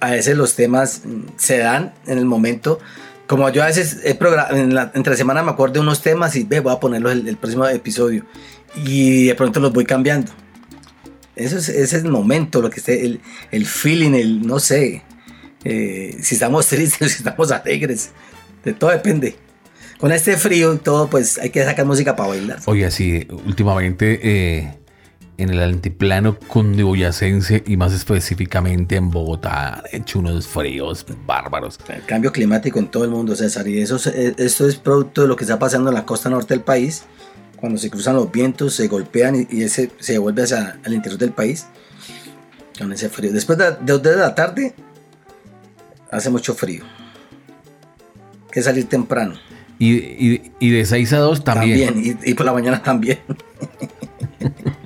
a veces los temas mm, se dan en el momento. Como yo a veces en entre semana me acuerdo de unos temas y ve, voy a ponerlos el, el próximo episodio. Y de pronto los voy cambiando. Eso es, ese es el momento, lo que esté, el, el feeling, el no sé. eh, si estamos *laughs* tristes, si estamos alegres. De todo depende. Con este frío y todo, pues hay que sacar música para bailar. Oye, sí, últimamente eh, en el altiplano cundiboyacense y más específicamente en Bogotá han hecho unos fríos bárbaros. El cambio climático en todo el mundo, César. Y eso, es- eh, esto es producto de lo que está pasando en la costa norte del país. Cuando se cruzan los vientos, se golpean y, ese se devuelve hacia el interior del país. Con ese frío. Después de, de dos de la tarde, hace mucho frío. Hay que salir temprano. Y, y- y de 6 a 2 también. También. Y, y por la mañana también. *laughs*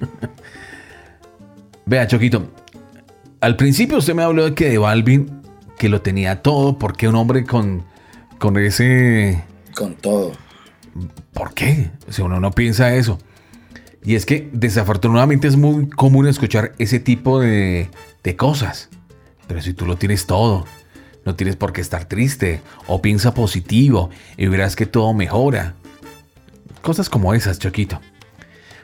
Vea, Choquito, al principio usted me habló de que de Balvin, que lo tenía todo, porque un hombre con, con ese... Con todo. ¿Por qué? Si uno no piensa eso. Y es que desafortunadamente es muy común escuchar ese tipo de, de cosas. Pero si tú lo tienes todo, no tienes por qué estar triste o piensa positivo y verás que todo mejora. Cosas como esas, Choquito.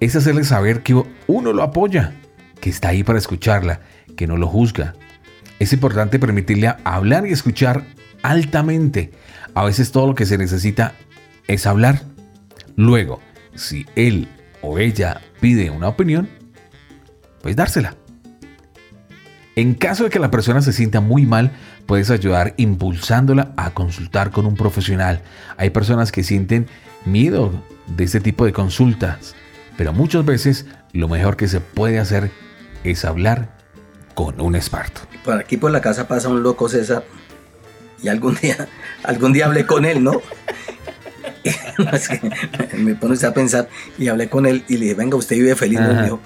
es hacerle saber que uno lo apoya, que está ahí para escucharla, que no lo juzga. Es importante permitirle hablar y escuchar altamente. A veces todo lo que se necesita es hablar. Luego, si él o ella pide una opinión, pues dársela. En caso de que la persona se sienta muy mal, puedes ayudar impulsándola a consultar con un profesional. Hay personas que sienten miedo de este tipo de consultas, pero muchas veces lo mejor que se puede hacer es hablar con un experto. Por aquí por la casa pasa un loco César. Y algún día, algún día hablé con él, ¿no? *laughs* Es que me pone usted a pensar y hablé con él y le dije, venga, usted vive feliz. ¿no? Dijo,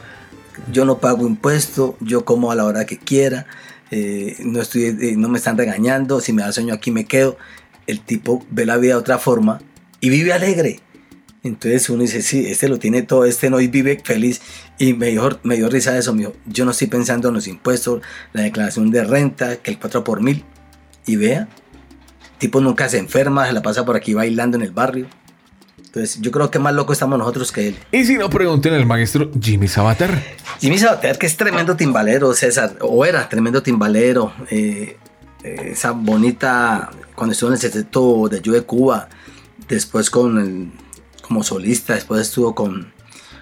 yo no pago impuesto, yo como a la hora que quiera, eh, no, estoy, eh, no me están regañando, si me da sueño aquí me quedo. El tipo ve la vida de otra forma y vive alegre. Entonces uno dice, sí, este lo tiene todo, este no y vive feliz. Y me dio, me dio risa eso, me dijo, yo no estoy pensando en los impuestos, la declaración de renta, que el 4 por mil. Y vea, tipo nunca se enferma, se la pasa por aquí bailando en el barrio. Entonces yo creo que más loco estamos nosotros que él. Y si no, pregunten al maestro Jimmy Sabater. Jimmy Sabater, que es tremendo timbalero, César, o era tremendo timbalero. eh, eh, esa bonita, cuando estuvo en el sexteto de Yo de Cuba, después con el- como solista, después estuvo con,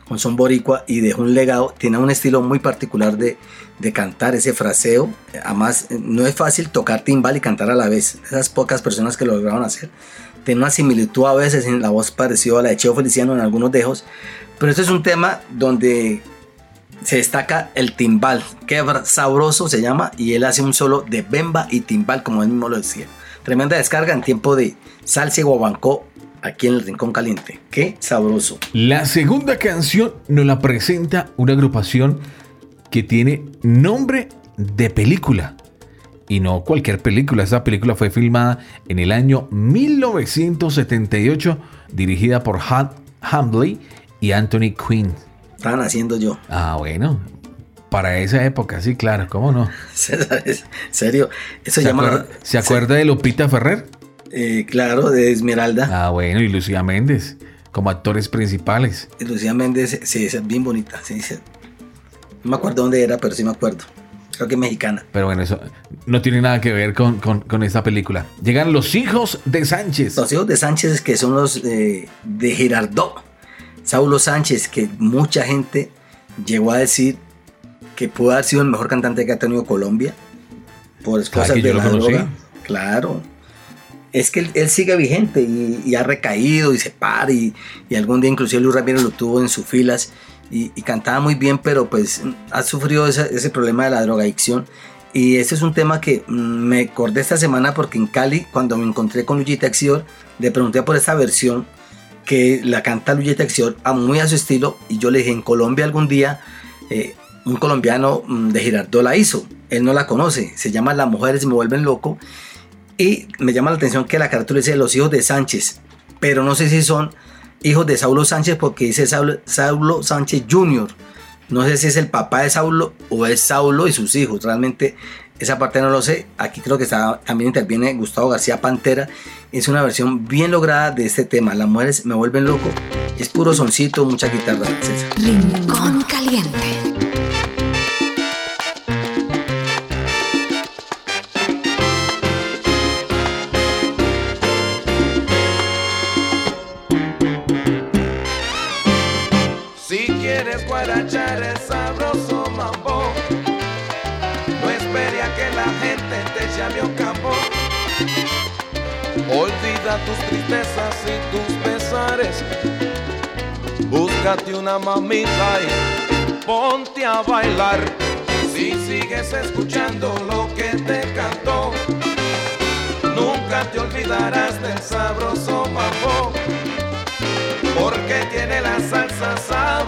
con Son Boricua y dejó un legado. Tiene un estilo muy particular de, de cantar, ese fraseo. Además, no es fácil tocar timbal y cantar a la vez. Esas pocas personas que lo lograron hacer. Tiene una similitud a veces en la voz parecida a la de Cheo Feliciano en algunos dejos. Pero este es un tema donde se destaca el timbal, que sabroso se llama, y él hace un solo de bemba y timbal, como él mismo lo decía. Tremenda descarga en tiempo de salsa y guabancó aquí en el Rincón Caliente. Qué sabroso. La segunda canción nos la presenta una agrupación que tiene nombre de película. Y no cualquier película. Esta película fue filmada en el año 1978, dirigida por Hal Hambley y Anthony Quinn. Estaban haciendo yo. Ah, bueno. Para esa época, sí, claro, ¿cómo no? *laughs* Serio. Eso ¿Se, se llama. acuerda, ¿se acuerda de Lupita Ferrer? Eh, claro, de Esmeralda. Ah, bueno, y Lucía Méndez como actores principales. Lucía Méndez, sí, es bien bonita. Sí, sí. No me acuerdo dónde era, pero sí me acuerdo. Creo que es mexicana. Pero bueno, eso no tiene nada que ver con, con- con esta película. Llegan los hijos de Sánchez. Los hijos de Sánchez, que son los eh, de Girardot. Saulo Sánchez, que mucha gente llegó a decir que pudo haber sido el mejor cantante que ha tenido Colombia. Por cosas Ah, yo de la droga. Claro. Es que él, sigue vigente y, ha recaído y se para y, y algún día inclusive Luis Ramírez lo tuvo en sus filas y, cantaba muy bien, pero pues ha sufrido ese, problema de la drogadicción. Y ese es un tema que mm, me acordé esta semana porque en Cali, cuando me encontré con Luigi Texior, le pregunté por esta versión que la canta Luigi Texior a muy a su estilo y yo le dije, en Colombia algún día eh, un colombiano mm, de Girardot la hizo, él no la conoce, se llama Las mujeres me vuelven loco y me llama la atención que la carátula dice los hijos de Sánchez, pero no sé si son hijos de Saulo Sánchez porque dice Saulo, Sánchez Jr. No sé si es el papá de Saulo o es Saulo y sus hijos. Realmente esa parte no lo sé. Aquí creo que está, también interviene Gustavo García Pantera. Es una versión bien lograda de este tema. Las mujeres me vuelven loco. Es puro soncito, mucha guitarra. Caliente. Tus tristezas y tus pesares. Búscate una mamita y ponte a bailar. Si sigues escuchando lo que te cantó, nunca te olvidarás del sabroso mambo porque tiene la salsa sabrosona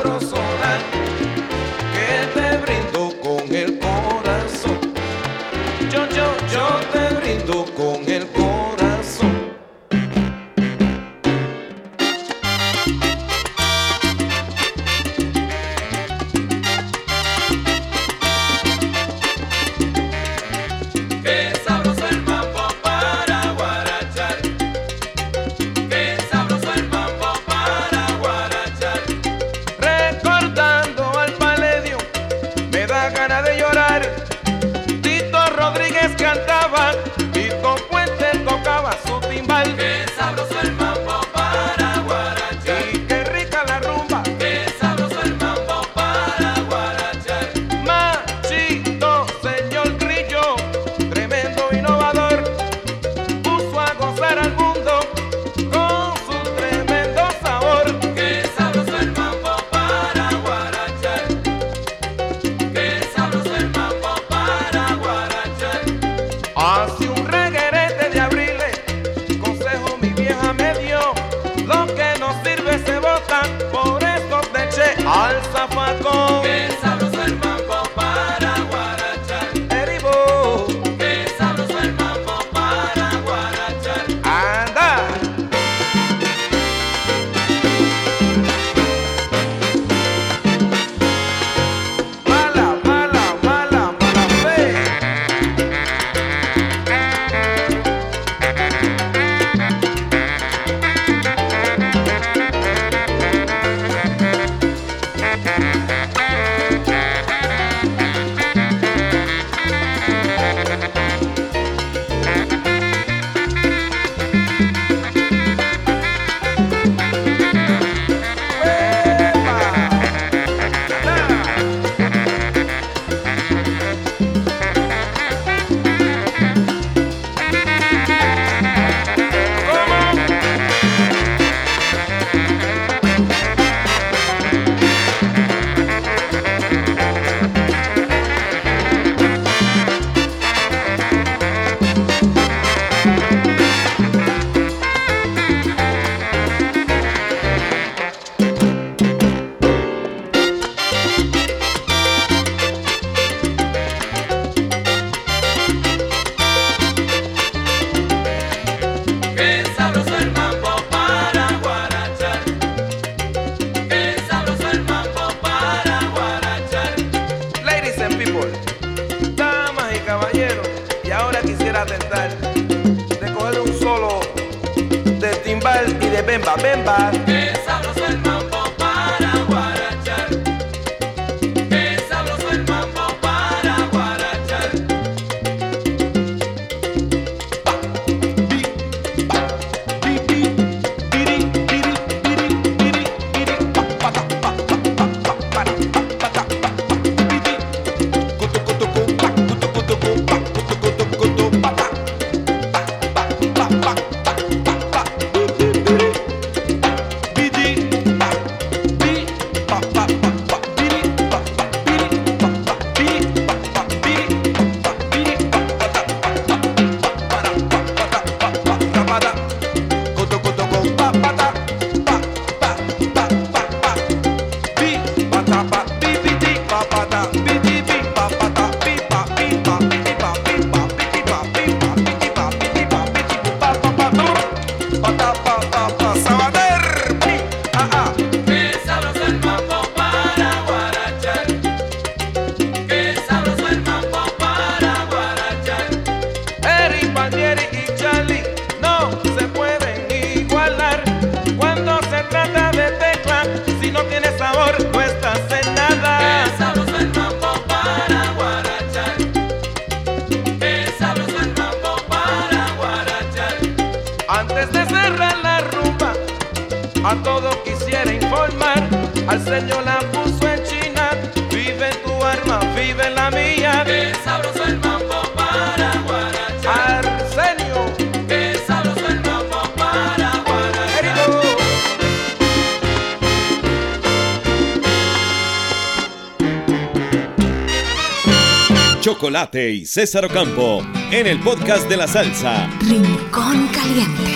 Chocolate y César Ocampo en el podcast de la salsa. Rincón Caliente.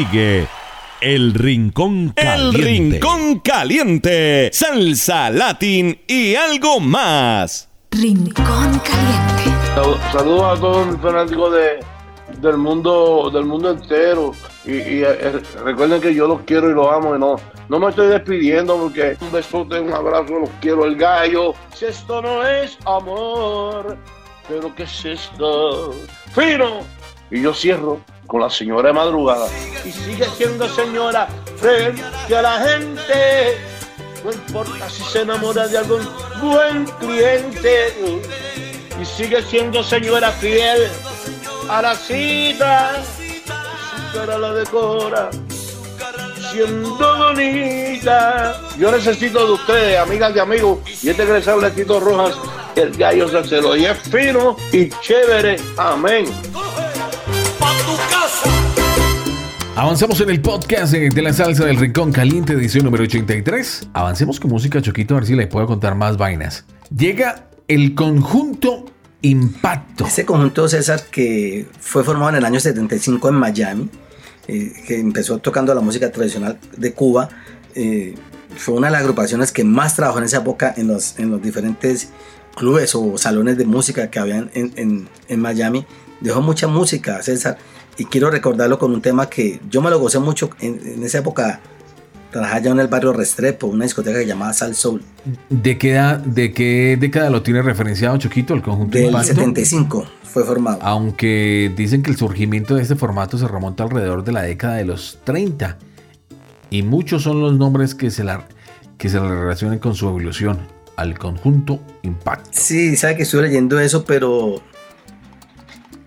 Sigue El Rincón El Caliente. Rincón Caliente, salsa, latín y algo más. Rincón Caliente. Sal- Saludos a todos mis fanáticos de, del mundo del mundo entero y, y, eh, recuerden que yo los quiero y los amo y no no me estoy despidiendo porque un besote, un abrazo, los quiero el gallo. Si esto no es amor, pero qué es esto, fino. Y yo cierro con la señora de madrugada y sigue siendo señora frente a la gente. No importa si se enamora de algún buen cliente y sigue siendo señora fiel a la cita. Su cara la decora siendo bonita. Yo necesito de ustedes, amigas y amigos, y este que les habla Tito Rojas, el gallo salsero, y es fino y chévere. Amén. Avanzamos en el podcast de la salsa del Rincón Caliente, edición número 83. Avancemos con música, Choquito, a ver si le puedo contar más vainas. Llega el conjunto Impacto. Este conjunto César que fue formado en el año 75 en Miami, eh, que empezó tocando la música tradicional de Cuba, eh, fue una de las agrupaciones que más trabajó en esa época en los, en los diferentes clubes o salones de música que habían en, en- en Miami. Dejó mucha música, César, y quiero recordarlo con un tema que yo me lo gocé mucho en, en esa época. Trabajaba ya en el barrio Restrepo, una discoteca que llamaba Sal Soul, ¿De qué, edad- ¿De qué década lo tiene referenciado, Choquito, el conjunto del Impacto? 75 fue formado. Aunque dicen que el surgimiento de este formato se remonta alrededor de la década de los 30. Y muchos son los nombres que se, la, que se le relacionan con su evolución al conjunto Impacto. Sí, sabe que estuve leyendo eso, pero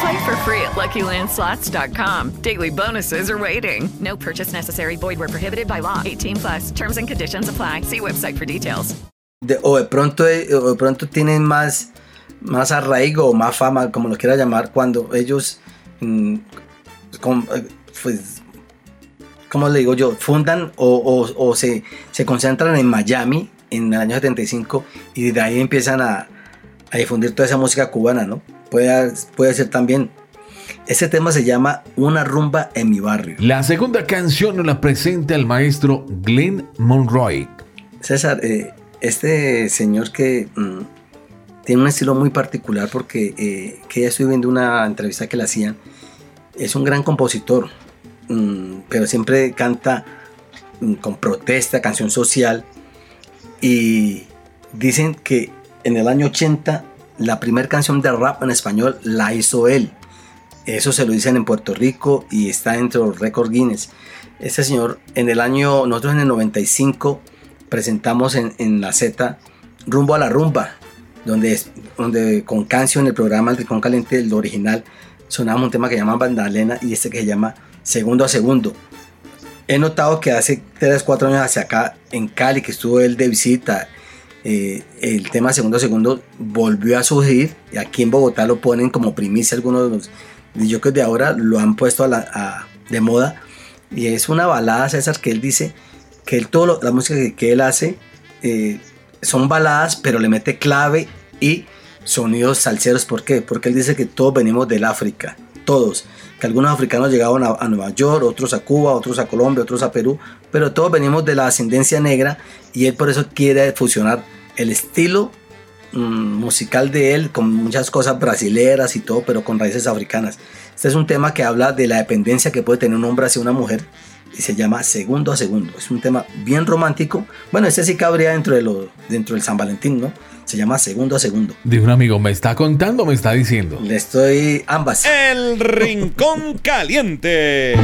Play for free at LuckyLandSlots.com. Daily bonuses are waiting. No purchase necessary. Void where prohibited by law. 18 plus. Terms and conditions apply. See website for details. de- o de pronto eh, o de pronto tienen más más arraigo o más fama como lo quiera llamar cuando ellos mm, com- eh, pues como le digo yo fundan o, o- o se, se concentran en Miami en el año 75 y de ahí empiezan a, a difundir toda esa música cubana no puede, puede ser también ese tema se llama Una rumba en mi barrio La segunda canción nos la presenta el maestro Glenn Monroy. César, eh, este señor que mm, tiene un estilo muy particular porque eh, que ya estoy viendo una entrevista que le hacían, es un gran compositor, mm, pero siempre canta mm, con protesta, canción social y dicen que en el año 80 la primera canción de rap en español la hizo él. Eso se lo dicen en Puerto Rico y está entre los récords Guinness. Este señor, en el año, nosotros en el 95 presentamos en, en la Z Rumbo a la Rumba, donde, donde con Cancio en el programa El Rincón Caliente, el original, sonaba un tema que llama Bandalena y este que se llama Segundo a Segundo. He notado que hace 3, 4 años hacia acá, en Cali, que estuvo él de visita, eh, el tema Segundo Segundo volvió a surgir y aquí en Bogotá lo ponen como primicia algunos de los que de ahora lo han puesto a la- a- de moda. Y es una balada César que él dice que él todo lo- la música que, que él hace eh, son baladas pero le mete clave y sonidos salseros. ¿por qué? porque él dice que todos venimos del África todos. Que algunos africanos llegaban a, a Nueva York otros a Cuba otros a Colombia otros a Perú pero todos venimos de la ascendencia negra y él por eso quiere fusionar el estilo mm, musical de él con muchas cosas brasileras y todo, pero con raíces africanas. Este es un tema que habla de la dependencia que puede tener un hombre hacia una mujer y se llama Segundo a Segundo. Es un tema bien romántico. Bueno, ese sí cabría dentro, de lo, dentro del San Valentín, ¿no? Se llama Segundo a Segundo. Dijo un amigo, ¿me está contando o me está diciendo? Le estoy ambas. El Rincón Caliente.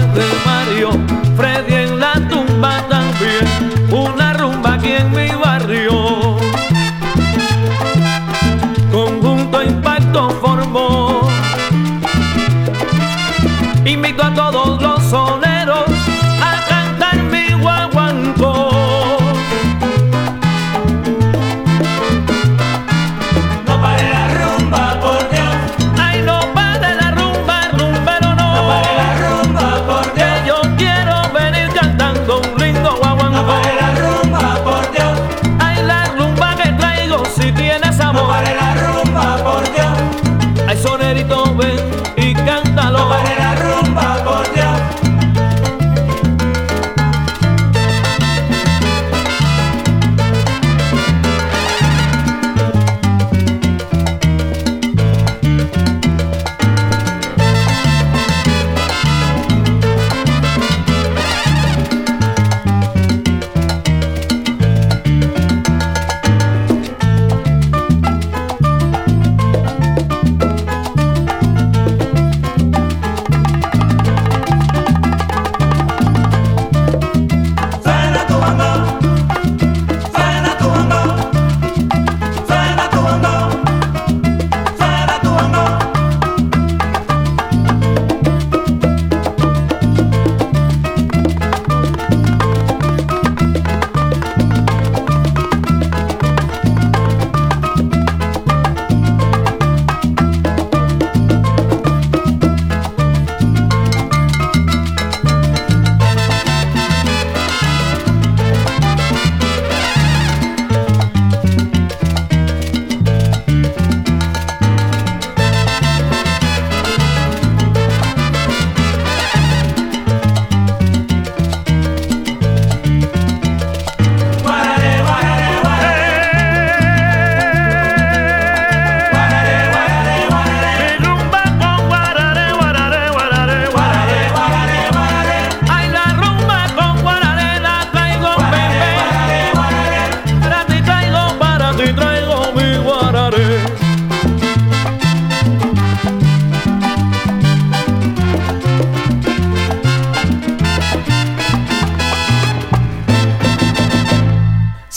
De Mario, Freddy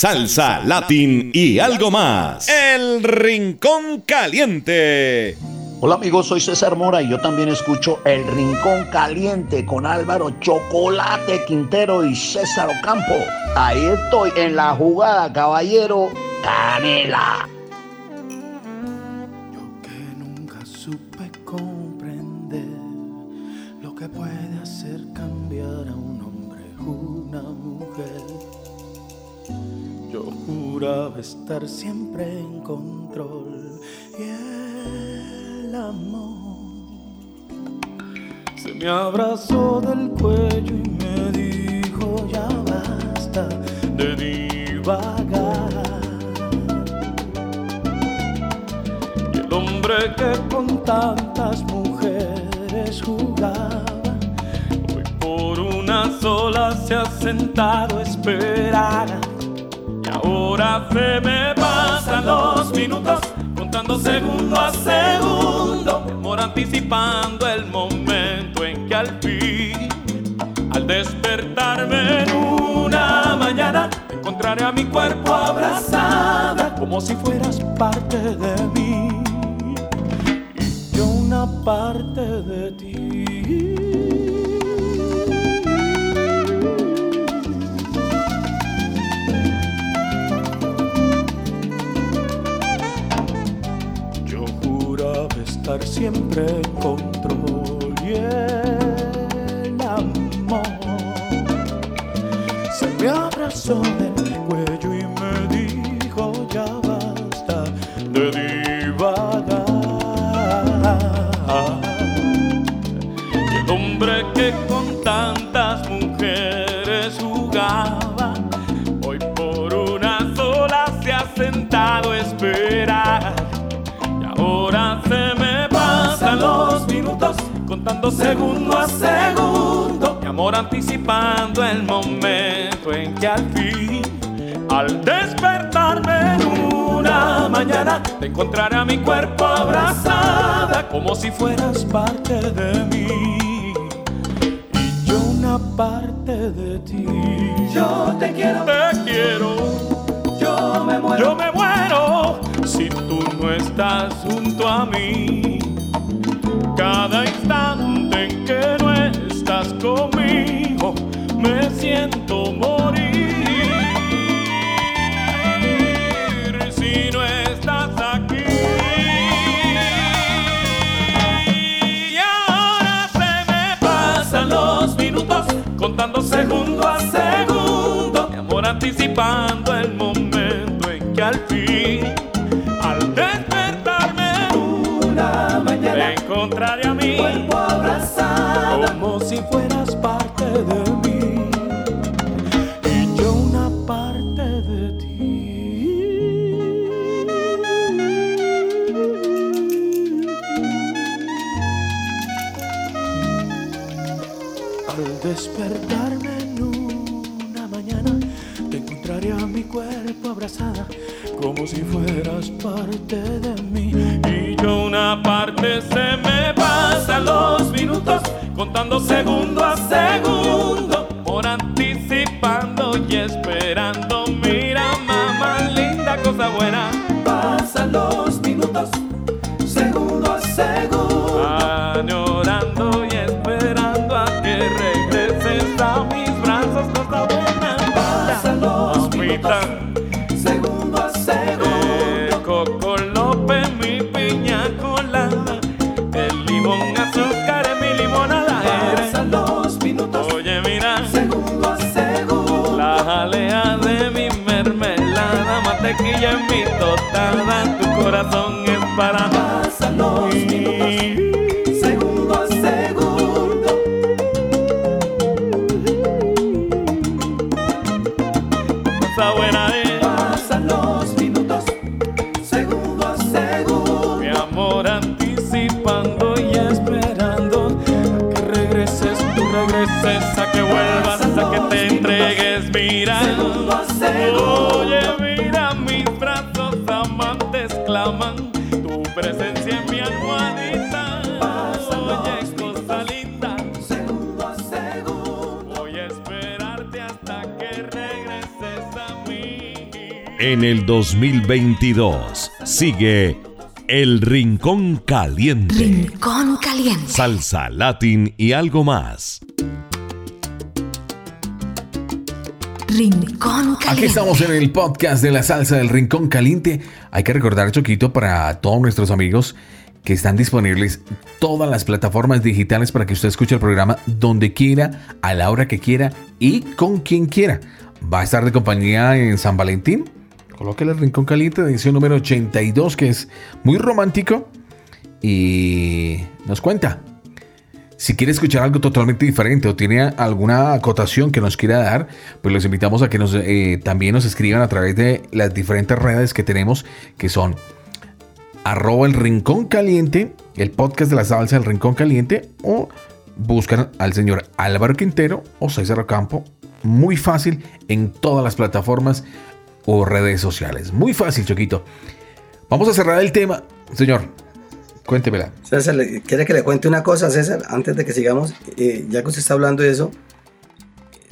Salsa, latín y algo más. El Rincón Caliente. Hola amigos, soy César Mora y yo también escucho El Rincón Caliente con Álvaro Chocolate Quintero y César Ocampo. Ahí estoy en la jugada, caballero Canela. Siempre en control y el amor se me abrazó del cuello y me dijo ya basta de divagar. Y el hombre que con tantas mujeres jugaba, hoy por una sola se ha sentado a esperar. Y ahora se me pasan los minutos, contando segundo a segundo, amor anticipando el momento en que al fin, al despertarme en una mañana, encontraré a mi cuerpo abrazada, como si fueras parte de mí. Y yo una parte siempre con segundo a segundo. Mi amor anticipando el momento en que al fin, al despertarme en una mañana, te encontraré a mi cuerpo abrazada como si fueras parte de mí y yo una parte de ti. Yo te quiero, te quiero. Yo me muero, yo me muero si tú no estás junto a mí. Anticipando el momento en que al fin, al despertarme una mañana, te encontraré a mí, cuerpo abrazado, como si fueras como si fueras parte de mí. Y yo una parte se me pasan los minutos, contando segundo corazón En el 2022 sigue El Rincón Caliente. Rincón Caliente. Salsa, latín y algo más. Rincón Caliente. Aquí estamos en el podcast de la salsa del Rincón Caliente. Hay que recordar, Choquito, para todos nuestros amigos que están disponibles todas las plataformas digitales para que usted escuche el programa donde quiera, a la hora que quiera y con quien quiera. Va a estar de compañía en San Valentín. Colóquele el Rincón Caliente, edición número 82, que es muy romántico. Y nos cuenta si quiere escuchar algo totalmente diferente o tiene alguna acotación que nos quiera dar, pues los invitamos a que eh, también nos escriban a través de las diferentes redes que tenemos, que son arroba el rincón caliente, el podcast de la salsa del rincón caliente, o buscan al señor Álvaro Quintero o César Ocampo, muy fácil en todas las plataformas o redes sociales. Muy fácil, Choquito. Vamos a cerrar el tema, señor. Cuéntemela. César, ¿le- ¿quiere que le cuente una cosa, César? Antes de que sigamos, eh, ya que usted está hablando de eso,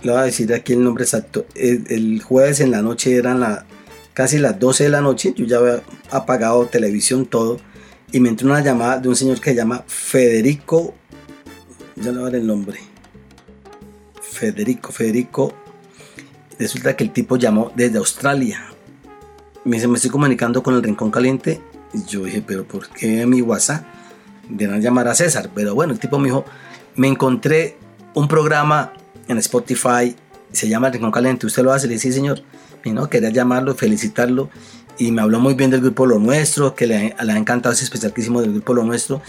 le voy a decir aquí el nombre exacto. El, jueves en la noche eran la, casi las 12 de la noche, yo ya había apagado televisión, todo, y me entró una llamada de un señor que se llama Federico, ya le voy el nombre, Federico, Federico, resulta que el tipo llamó desde Australia. Me dice, me estoy comunicando con el Rincón Caliente. Y yo dije, pero ¿por qué mi WhatsApp? De no llamar a César. Pero bueno, el tipo me dijo, me encontré un programa en Spotify se llama Rincón Caliente, ¿usted lo hace? Le dije, sí, señor. Y no, quería llamarlo, felicitarlo. Y me habló muy bien del grupo Lo Nuestro, que le, le ha encantado ese especial que hicimos del grupo Lo Nuestro.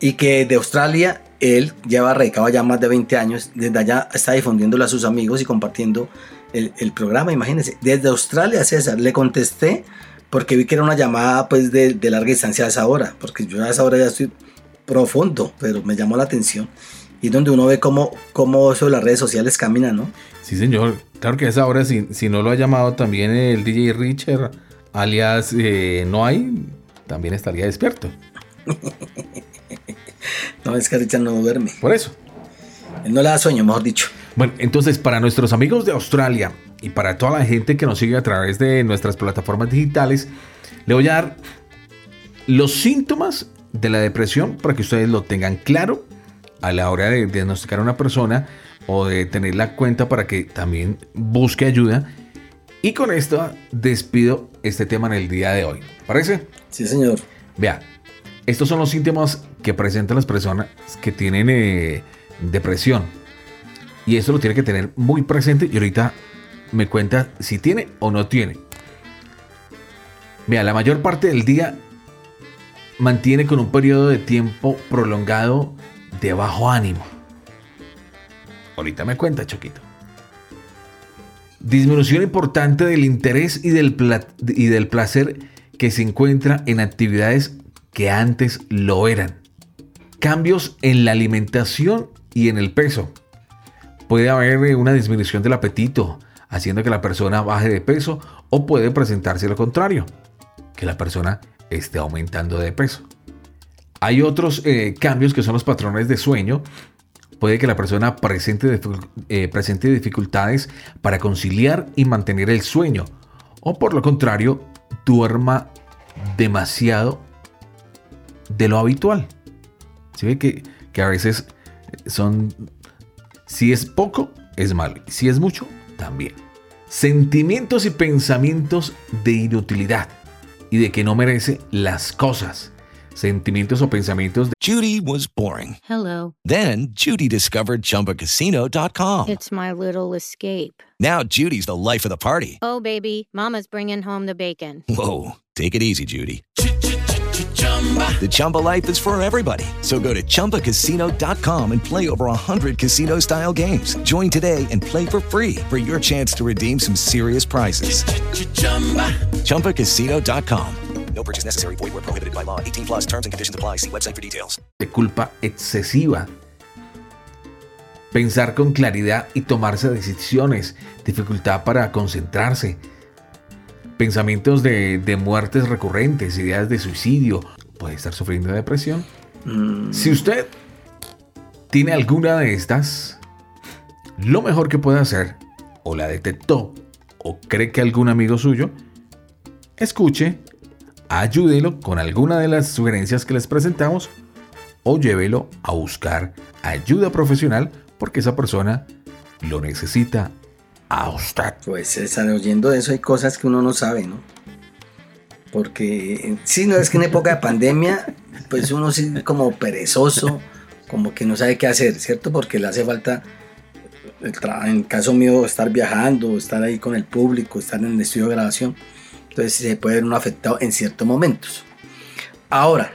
Y que de Australia, él lleva radicado ya más de 20 años. Desde allá está difundiéndolo a sus amigos y compartiendo el, el programa. Imagínense, desde Australia, César, le contesté porque vi que era una llamada pues de, de larga distancia a esa hora. Porque yo a esa hora ya estoy profundo, pero me llamó la atención. Y donde uno ve cómo, cómo eso de las redes sociales camina, ¿no? Sí, señor. Claro que a esa hora, si, si no lo ha llamado también el DJ Richard, alias eh, No hay, también estaría despierto. *laughs* No, es que Richard no duerme. Por eso. Él no le da sueño, mejor dicho. Bueno, entonces para nuestros amigos de Australia y para toda la gente que nos sigue a través de nuestras plataformas digitales, le voy a dar los síntomas de la depresión para que ustedes lo tengan claro a la hora de diagnosticar a una persona o de tenerla cuenta para que también busque ayuda. Y con esto despido este tema en el día de hoy. ¿Parece? Sí, señor. Vea, estos son los síntomas que presentan las personas que tienen eh, depresión. Y esto lo tiene que tener muy presente y ahorita me cuenta si tiene o no tiene. Vea, la mayor parte del día mantiene con un periodo de tiempo prolongado de bajo ánimo. Ahorita me cuenta, Choquito. Disminución importante del interés y del, y del placer que se encuentra en actividades que antes lo eran. Cambios en la alimentación y en el peso. Puede haber eh, una disminución del apetito, haciendo que la persona baje de peso, o puede presentarse lo contrario, que la persona esté aumentando de peso. Hay otros eh, cambios que son los patrones de sueño. Puede que la persona presente, eh, presente dificultades para conciliar y mantener el sueño. O por lo contrario, duerma demasiado de lo habitual. ¿Sí ve que, que a veces son... Si es poco, es malo. Si es mucho, también. Sentimientos y pensamientos de inutilidad y de que no merece las cosas. Sentimientos o pensamientos de... Judy was boring. Hello. Then Judy discovered ChumbaCasino.com. It's my little escape. Now Judy's the life of the party. Oh, baby, Mama's bringing home the bacon. Whoa, take it easy, Judy. The Chumba life is for everybody. So go to ChumbaCasino.com and play over 100 casino style games. Join today and play for free for your chance to redeem some serious prizes. ChumbaCasino.com. No purchase necessary. Void where prohibited by law. 18 plus terms and conditions apply. See website for details. de culpa excesiva. Pensar con claridad y tomarse decisiones. Dificultad para concentrarse. Pensamientos de, de muertes recurrentes, ideas de suicidio. Puede estar sufriendo de depresión. Si usted tiene alguna de estas, lo mejor que puede hacer, o la detectó, o cree que algún amigo suyo, escuche, ayúdelo con alguna de las sugerencias que les presentamos o llévelo a buscar ayuda profesional porque esa persona lo necesita a usted. Pues César, oyendo eso hay cosas que uno no sabe, ¿no? Porque sí, no es que en época de pandemia, pues uno sí como perezoso, como que no sabe qué hacer, ¿cierto? Porque le hace falta, el en el caso mío, estar viajando, estar ahí con el público, estar en el estudio de grabación. Entonces se puede ver uno afectado en ciertos momentos. Ahora,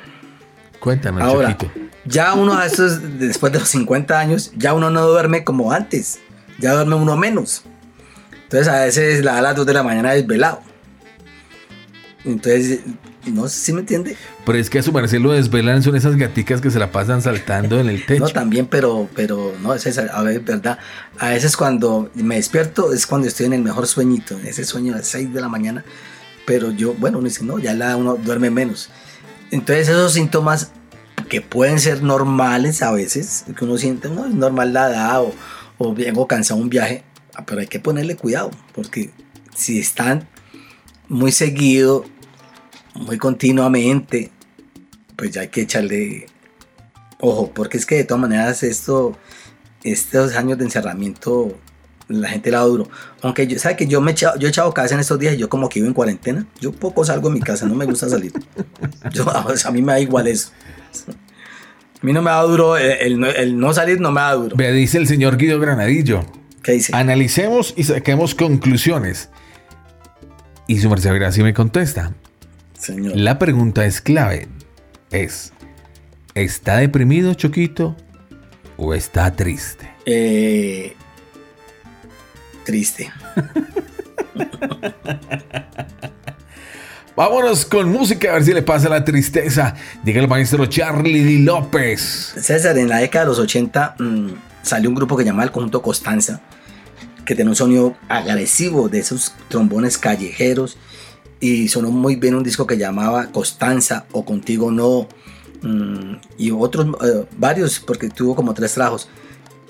Cuéntanos, Ahora, Chiquito. ya uno a estos, después de los 50 años, ya uno no duerme como antes, ya duerme uno menos. Entonces a veces la a las 2 de la mañana desvelado. Entonces, no sé si me entiende. Pero es que a su merced lo desvelan son esas gaticas que se la pasan saltando en el techo. No, también, pero, pero no, es esa, a ver, verdad. A veces cuando me despierto es cuando estoy en el mejor sueñito, en ese sueño a las 6 de la mañana. Pero yo, bueno, uno dice, no, ya la uno duerme menos. Entonces esos síntomas que pueden ser normales a veces, que uno siente, no, es normal la edad o, o vengo cansado un viaje, ah, pero hay que ponerle cuidado, porque si están muy seguido, muy continuamente, pues ya hay que echarle ojo, porque es que de todas maneras esto, estos años de encerramiento, la gente la duro. Aunque yo, ¿sabe que yo me he echado, yo he echado cabeza en estos días y yo como que vivo en cuarentena? Yo poco salgo de mi casa, no me gusta salir. *laughs* Yo, a mí me da igual eso. A mí no me da duro, el, el no- el no salir no me da duro. Vea, dice el señor Guido Granadillo. ¿Qué dice? Analicemos y saquemos conclusiones. Y su merced si me contesta. Señor. La pregunta es clave. Es, ¿está deprimido Choquito o está triste? Eh, triste. *laughs* Vámonos con música a ver si le pasa la tristeza. Diga el maestro Charlie Di López. César, en la década de los 80 mm, salió un grupo que llamaba el Conjunto Constanza, que tenía un sonido agresivo de esos trombones callejeros y sonó muy bien un disco que llamaba Constanza o Contigo No mm, y otros eh, varios porque tuvo como tres trabajos.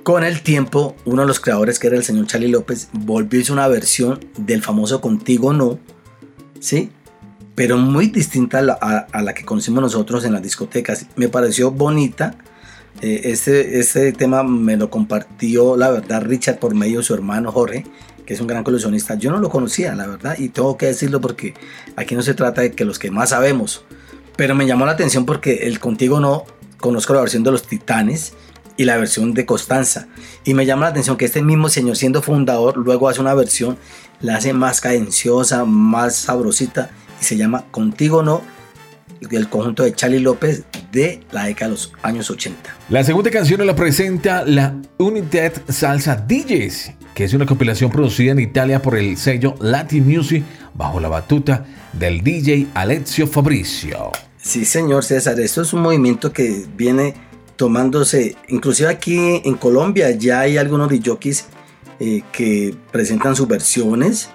Con el tiempo, uno de los creadores, que era el señor Charlie López, volvió hacer una versión del famoso Contigo No, ¿sí? Pero muy distinta a la, que conocimos nosotros en las discotecas. Me pareció bonita. Eh, este tema me lo compartió, la verdad, Richard por medio de su hermano Jorge, que es un gran coleccionista. Yo no lo conocía, la verdad, y tengo que decirlo porque aquí no se trata de que los que más sabemos. Pero me llamó la atención porque el Contigo No conozco la versión de los Titanes y la versión de Constanza. Y me llama la atención que este mismo señor, siendo fundador, luego hace una versión, la hace más cadenciosa, más sabrosita y se llama Contigo No, del conjunto de Charlie López de la década de los años 80. La segunda canción la presenta la Unidad Salsa DJs, que es una compilación producida en Italia por el sello Latin Music bajo la batuta del DJ Alessio Fabricio. Sí, señor César, esto es un movimiento que viene tomándose, inclusive aquí en Colombia ya hay algunos DJs eh, que presentan sus versiones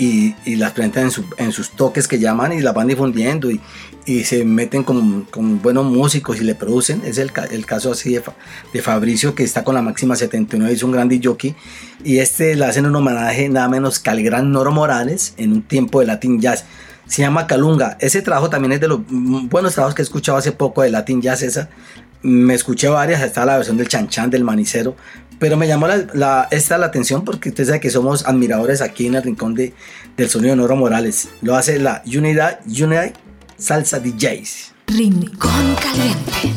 y, y las presentan en, su- en sus toques que llaman y las van difundiendo y, y se meten con, con buenos músicos y le producen. Es el, el caso así de, de Fabricio que está con la máxima 79, es un gran DJ y este le hacen un homenaje nada menos que al gran Noro Morales en un tiempo de Latin Jazz. Se llama Calunga. Ese trabajo también es de los buenos trabajos que he escuchado hace poco de Latin Jazz. Esa. Me escuché varias, está la versión del Chanchan, del Manicero. Pero me llamó la, la- esta la atención porque usted sabe que somos admiradores aquí en el rincón de, del sonido de Noro Morales. Lo hace la Unidad, Unidad Salsa DJs. Rincón Caliente.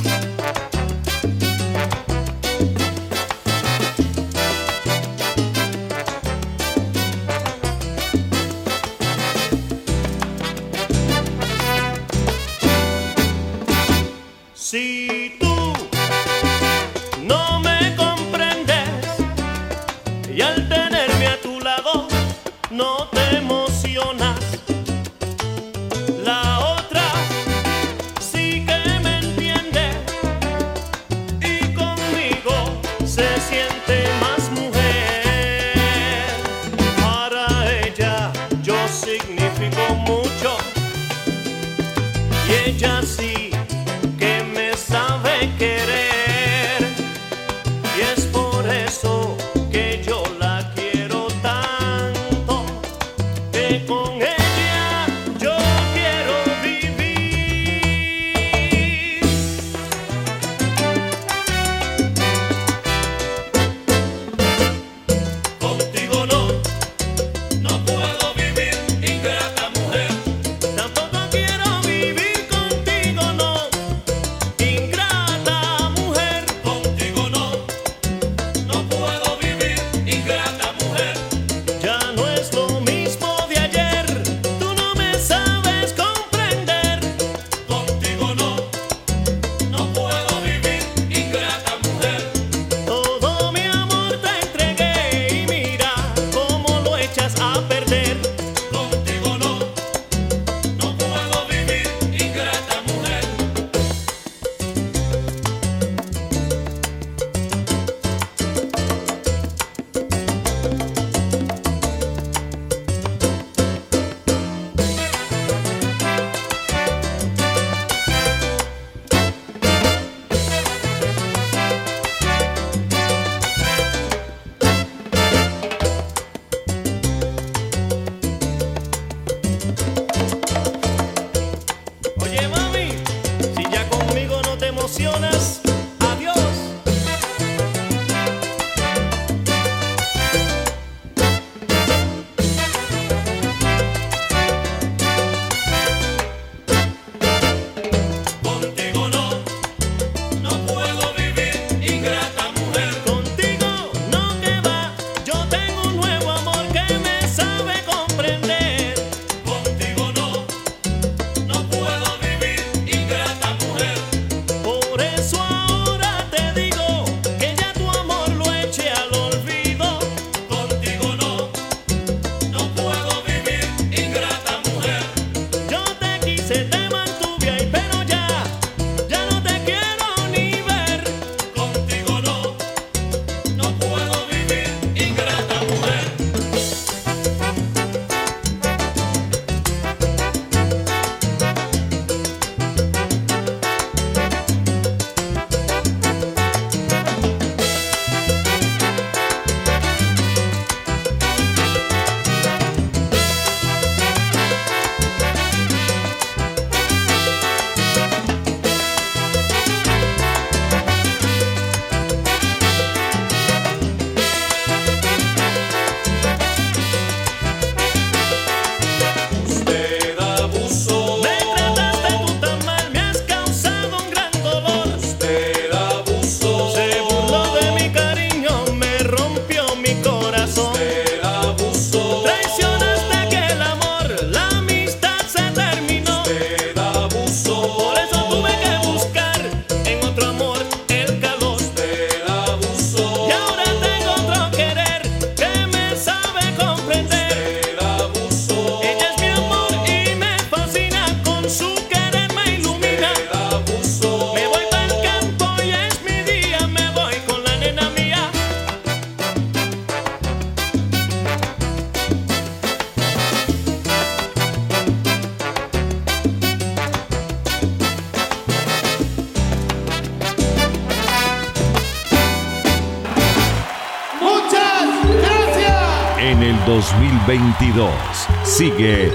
2022 sigue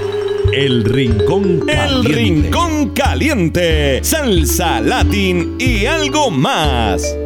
El Rincón Caliente. El Rincón Caliente, salsa, latín y algo más.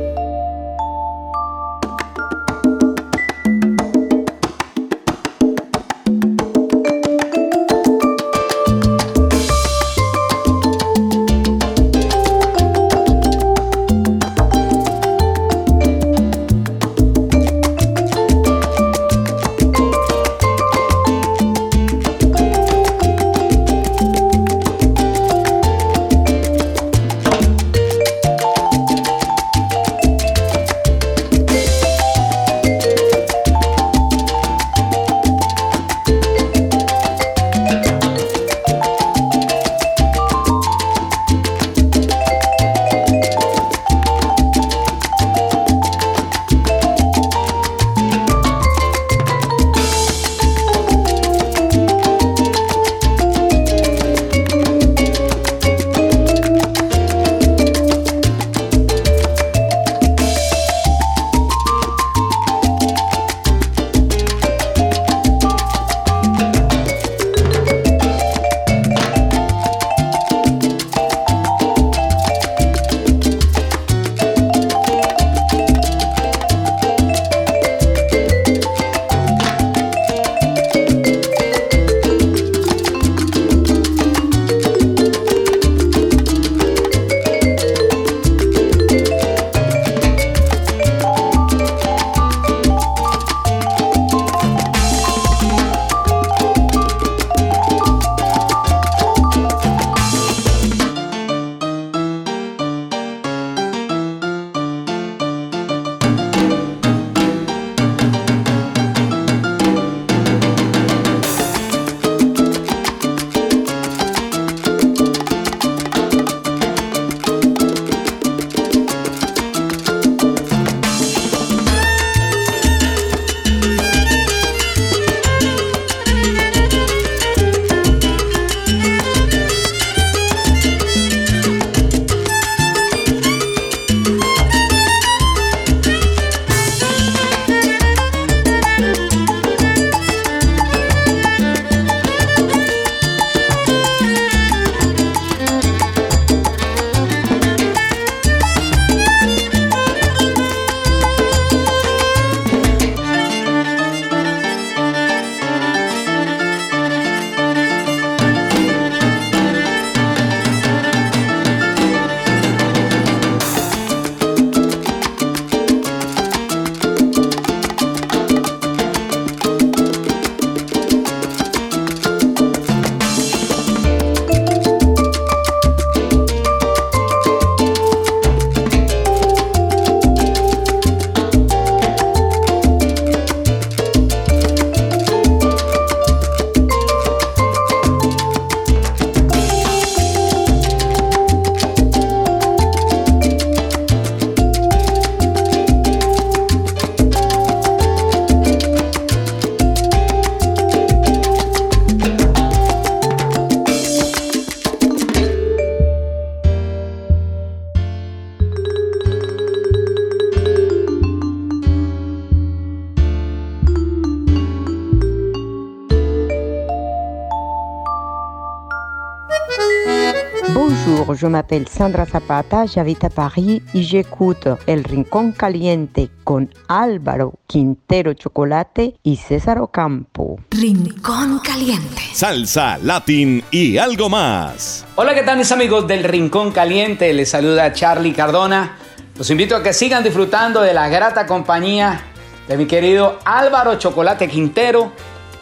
M'appelle Sandra Zapata, j'habite à Paris y j'écoute El Rincón Caliente con Álvaro Quintero Chocolate y César Ocampo. Rincón Caliente. Salsa, latín y algo más. Hola, ¿qué tal mis amigos del Rincón Caliente? Les saluda Charlie Cardona. Los invito a que sigan disfrutando de la grata compañía de mi querido Álvaro Chocolate Quintero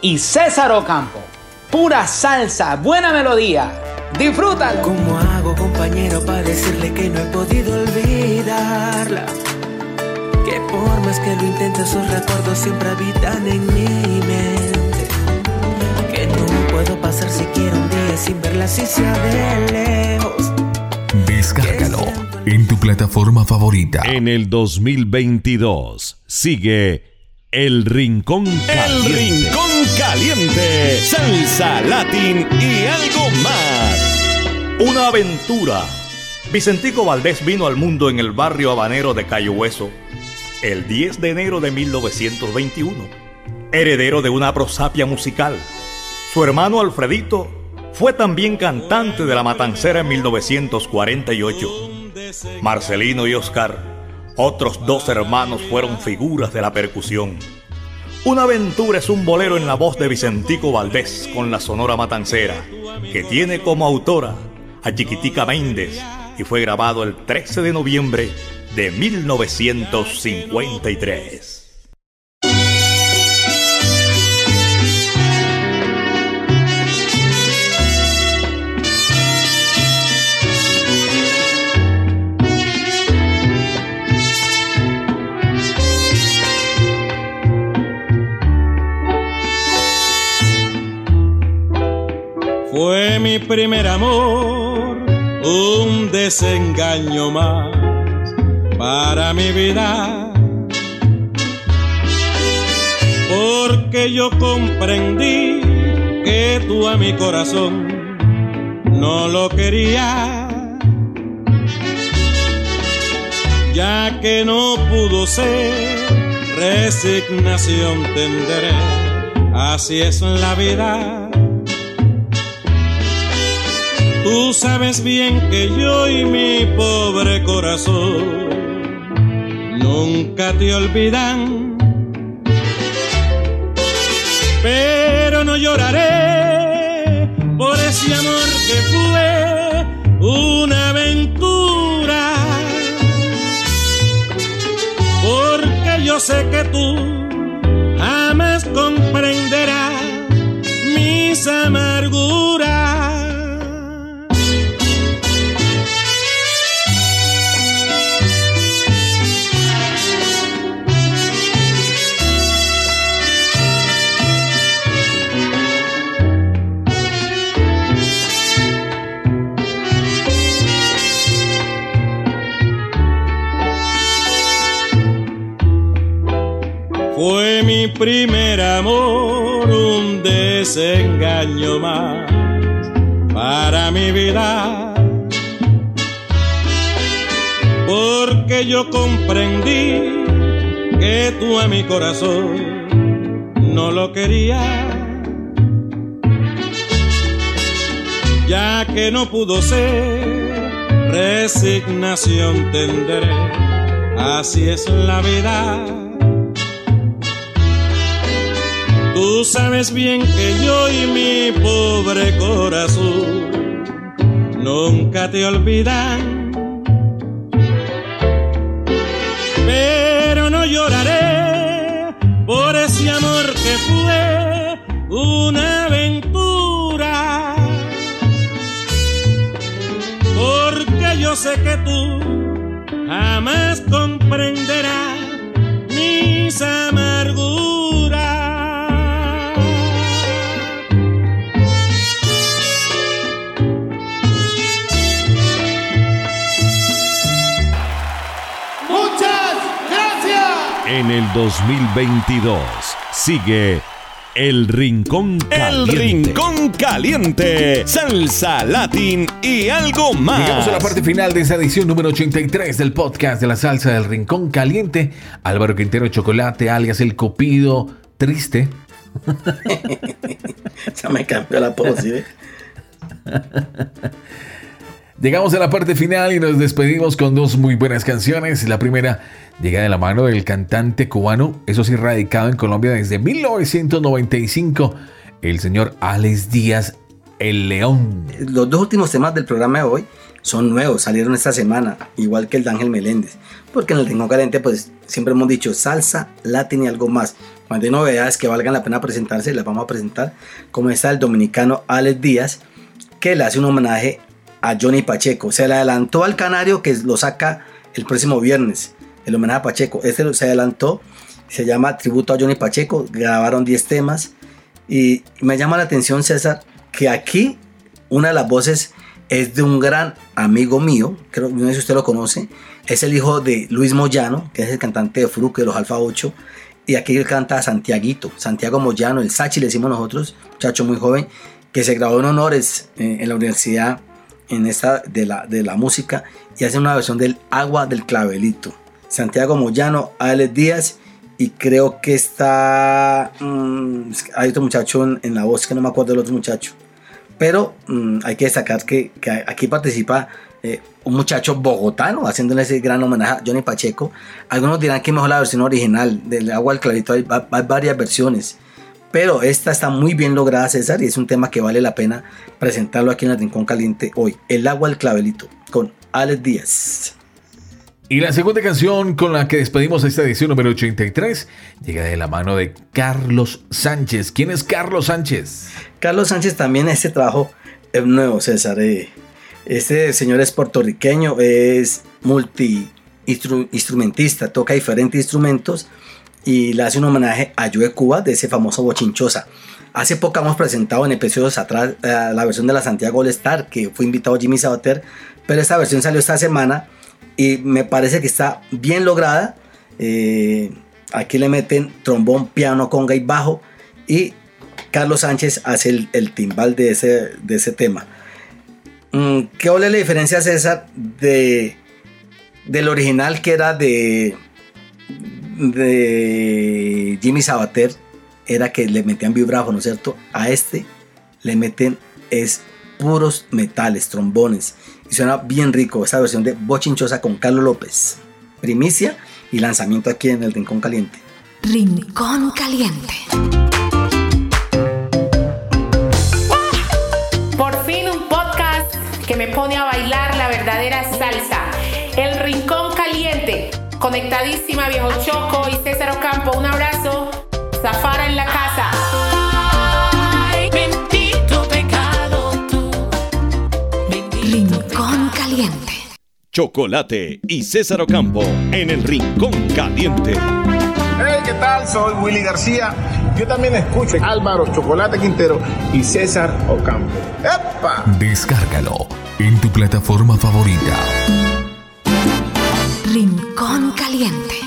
y César Ocampo. Pura salsa, buena melodía. Disfrútalo. ¿Cómo hago, compañero, para decirle que no he podido olvidarla? Que por más que lo intente, sus recuerdos siempre habitan en mi mente. Que no puedo pasar siquiera un día sin verla si sea de lejos. Descárgalo en tu plataforma favorita. En el 2022 sigue El Rincón Caliente. El Rincón Caliente, salsa, latín y. Una aventura. Vicentico Valdés vino al mundo en el barrio habanero de Cayo Hueso el 10 de enero de 1921. heredero de una prosapia musical. Su hermano Alfredito fue también cantante de La Matancera en 1948. Marcelino y Oscar, otros dos hermanos, fueron figuras de la percusión. Una aventura es un bolero en la voz de Vicentico Valdés con la Sonora Matancera, que tiene como autora a Chiquitica Méndez y fue grabado el 13 de noviembre de 1953. Fue mi primer amor, un desengaño más para mi vida. Porque yo comprendí que tú a mi corazón no lo querías. Ya que no pudo ser, resignación tendré. Así es la vida. Tú sabes bien que yo y mi pobre corazón nunca te olvidan. Pero no lloraré por ese amor que fue una aventura. Porque yo sé que tú primer amor, un desengaño más para mi vida. Porque yo comprendí que tú a mi corazón no lo querías. Ya que no pudo ser, resignación tendré. Así es la vida. Tú sabes bien que yo y mi pobre corazón nunca te olvidan. Pero no lloraré por ese amor que fue una aventura. Porque yo sé que tú jamás comprenderás En el 2022 sigue El Rincón El Caliente. Rincón Caliente, salsa, latín y algo más. Llegamos a la parte final de esa edición número 83 del podcast de la salsa del Rincón Caliente. Álvaro Quintero Chocolate, alias El Copido Triste. *laughs* Se me cambió la pose, ¿eh? Llegamos a la parte final y nos despedimos con dos muy buenas canciones. La primera llega de la mano del cantante cubano, eso sí, radicado en Colombia desde 1995, el señor Alex Díaz, el León. Los dos últimos temas del programa de hoy son nuevos, salieron esta semana, igual que el de Ángel Meléndez. Porque en el Rincón Caliente, pues siempre hemos dicho salsa, latín y algo más. Cuando hay novedades que valgan la pena presentarse, las vamos a presentar. Como está el dominicano Alex Díaz, que le hace un homenaje a Johnny Pacheco. Se le adelantó al canario que lo saca el próximo viernes. El homenaje a Pacheco. Este se adelantó. Se llama Tributo a Johnny Pacheco. Grabaron 10 temas. Y me llama la atención, César, que aquí una de las voces es de un gran amigo mío. Creo no sé si usted lo conoce. Es el hijo de Luis Moyano, que es el cantante de Fruque de los Alfa 8. Y aquí él canta Santiaguito, Santiago Moyano, el Sachi le decimos nosotros, muchacho muy joven, que se graduó en honores eh, en la universidad en esta de la, de la música y hace una versión del Agua del Clavelito. Santiago Moyano, Alex Díaz y creo que está mm, hay otro muchacho en, la voz que no me acuerdo del otro muchacho pero mm, hay que destacar que, que aquí participa eh, un muchacho bogotano haciéndole ese gran homenaje a Johnny Pacheco. Algunos dirán que mejor la versión original del Agua al Clarito, hay, hay varias versiones. Pero esta está muy bien lograda, César, y es un tema que vale la pena presentarlo aquí en el Rincón Caliente hoy. El agua al clavelito, con Alex Díaz. Y la segunda canción con la que despedimos esta edición número 83 llega de la mano de Carlos Sánchez. ¿Quién es Carlos Sánchez? Carlos Sánchez también este trabajo es nuevo, César. eh. Este señor es puertorriqueño, es multi instru- instrumentista, toca diferentes instrumentos y le hace un homenaje a Joe Cuba de ese famoso Bochinchosa. Hace poco hemos presentado en episodios atrás eh, la versión de la Santiago All Star que fue invitado Jimmy Sabater, pero esta versión salió esta semana y me parece que está bien lograda. Eh, aquí le meten trombón, piano, conga y bajo y Carlos Sánchez hace el, el timbal de ese, de ese tema. Mm, ¿Qué ole la diferencia, César, de, del original que era de, de Jimmy Sabater? Era que le metían vibráfono, ¿cierto? A este le meten es puros metales, trombones. Y suena bien rico esta versión de Bochinchosa con Carlos López. Primicia y lanzamiento aquí en el Rincón Caliente. Rincón Caliente. Conectadísima, viejo Choco y César Ocampo. Un abrazo. Zafara en la casa. Bendito pecado tú. Rincón Caliente. Chocolate y César Ocampo en el Rincón Caliente. Hey, ¿qué tal? Soy Willy García. Yo también escucho a Álvaro Chocolate Quintero y César Ocampo. ¡Epa! Descárgalo en tu plataforma favorita. Rincón Caliente.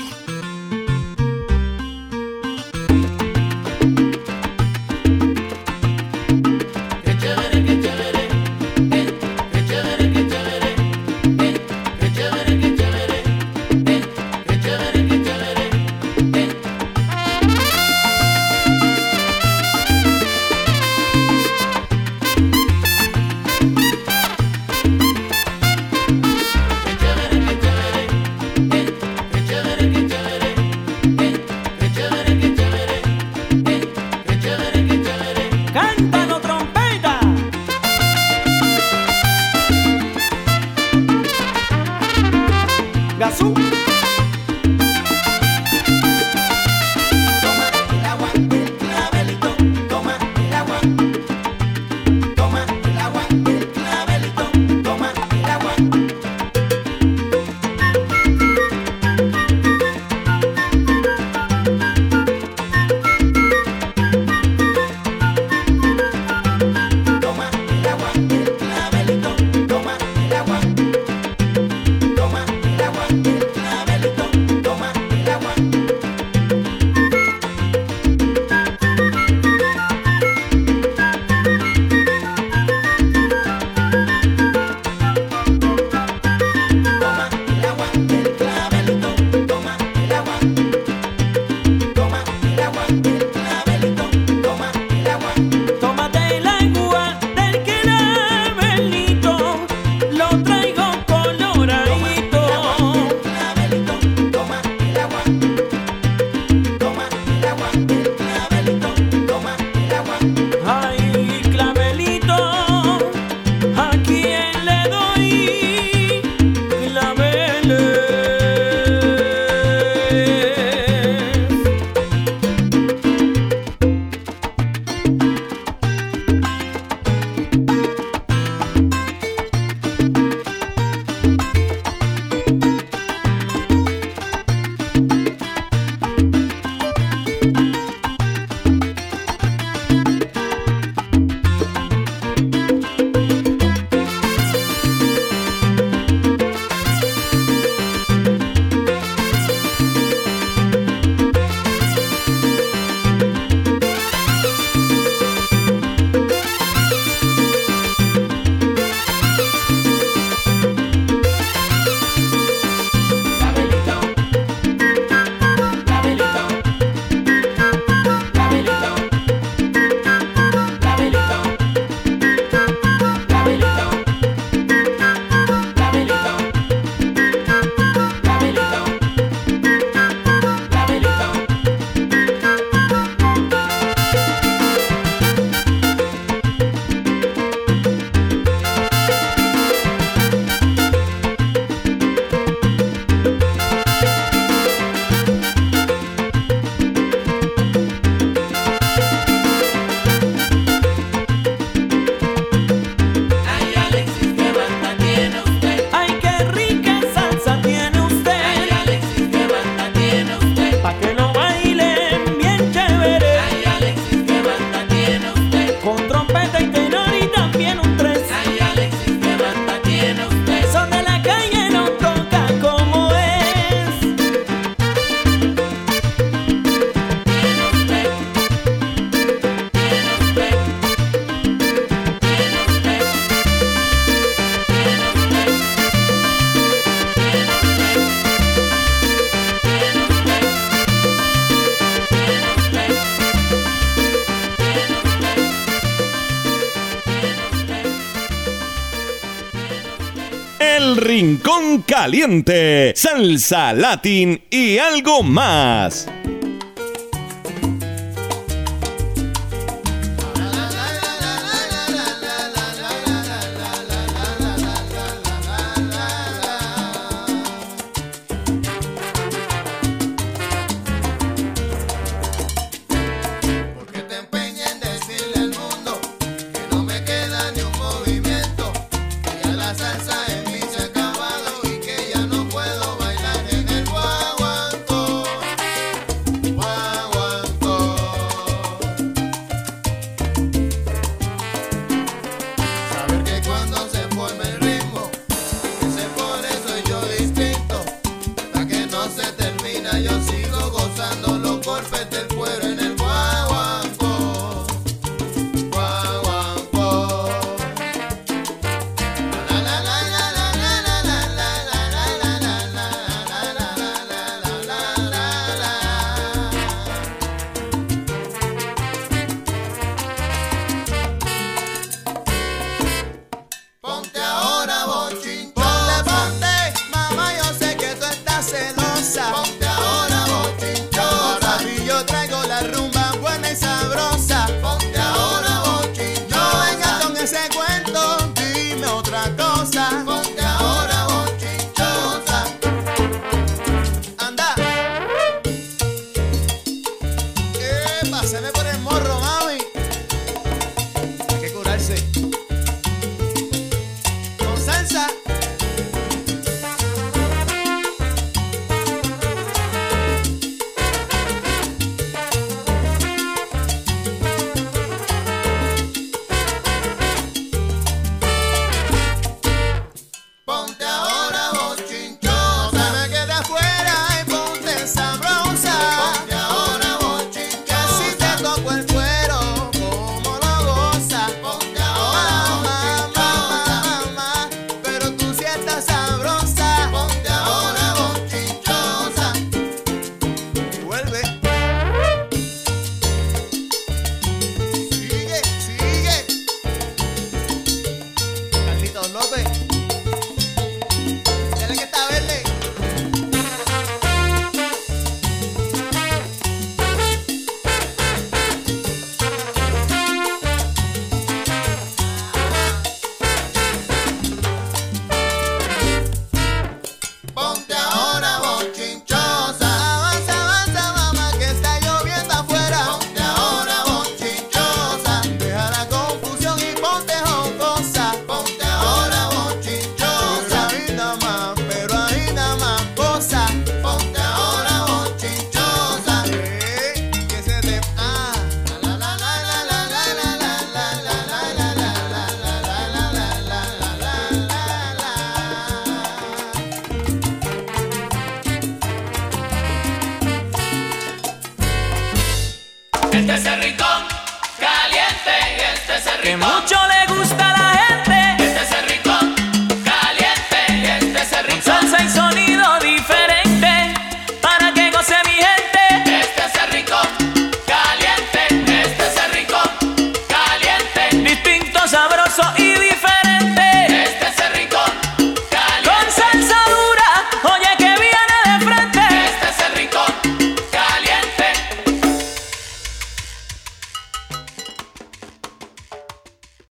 Caliente, salsa latín y algo más.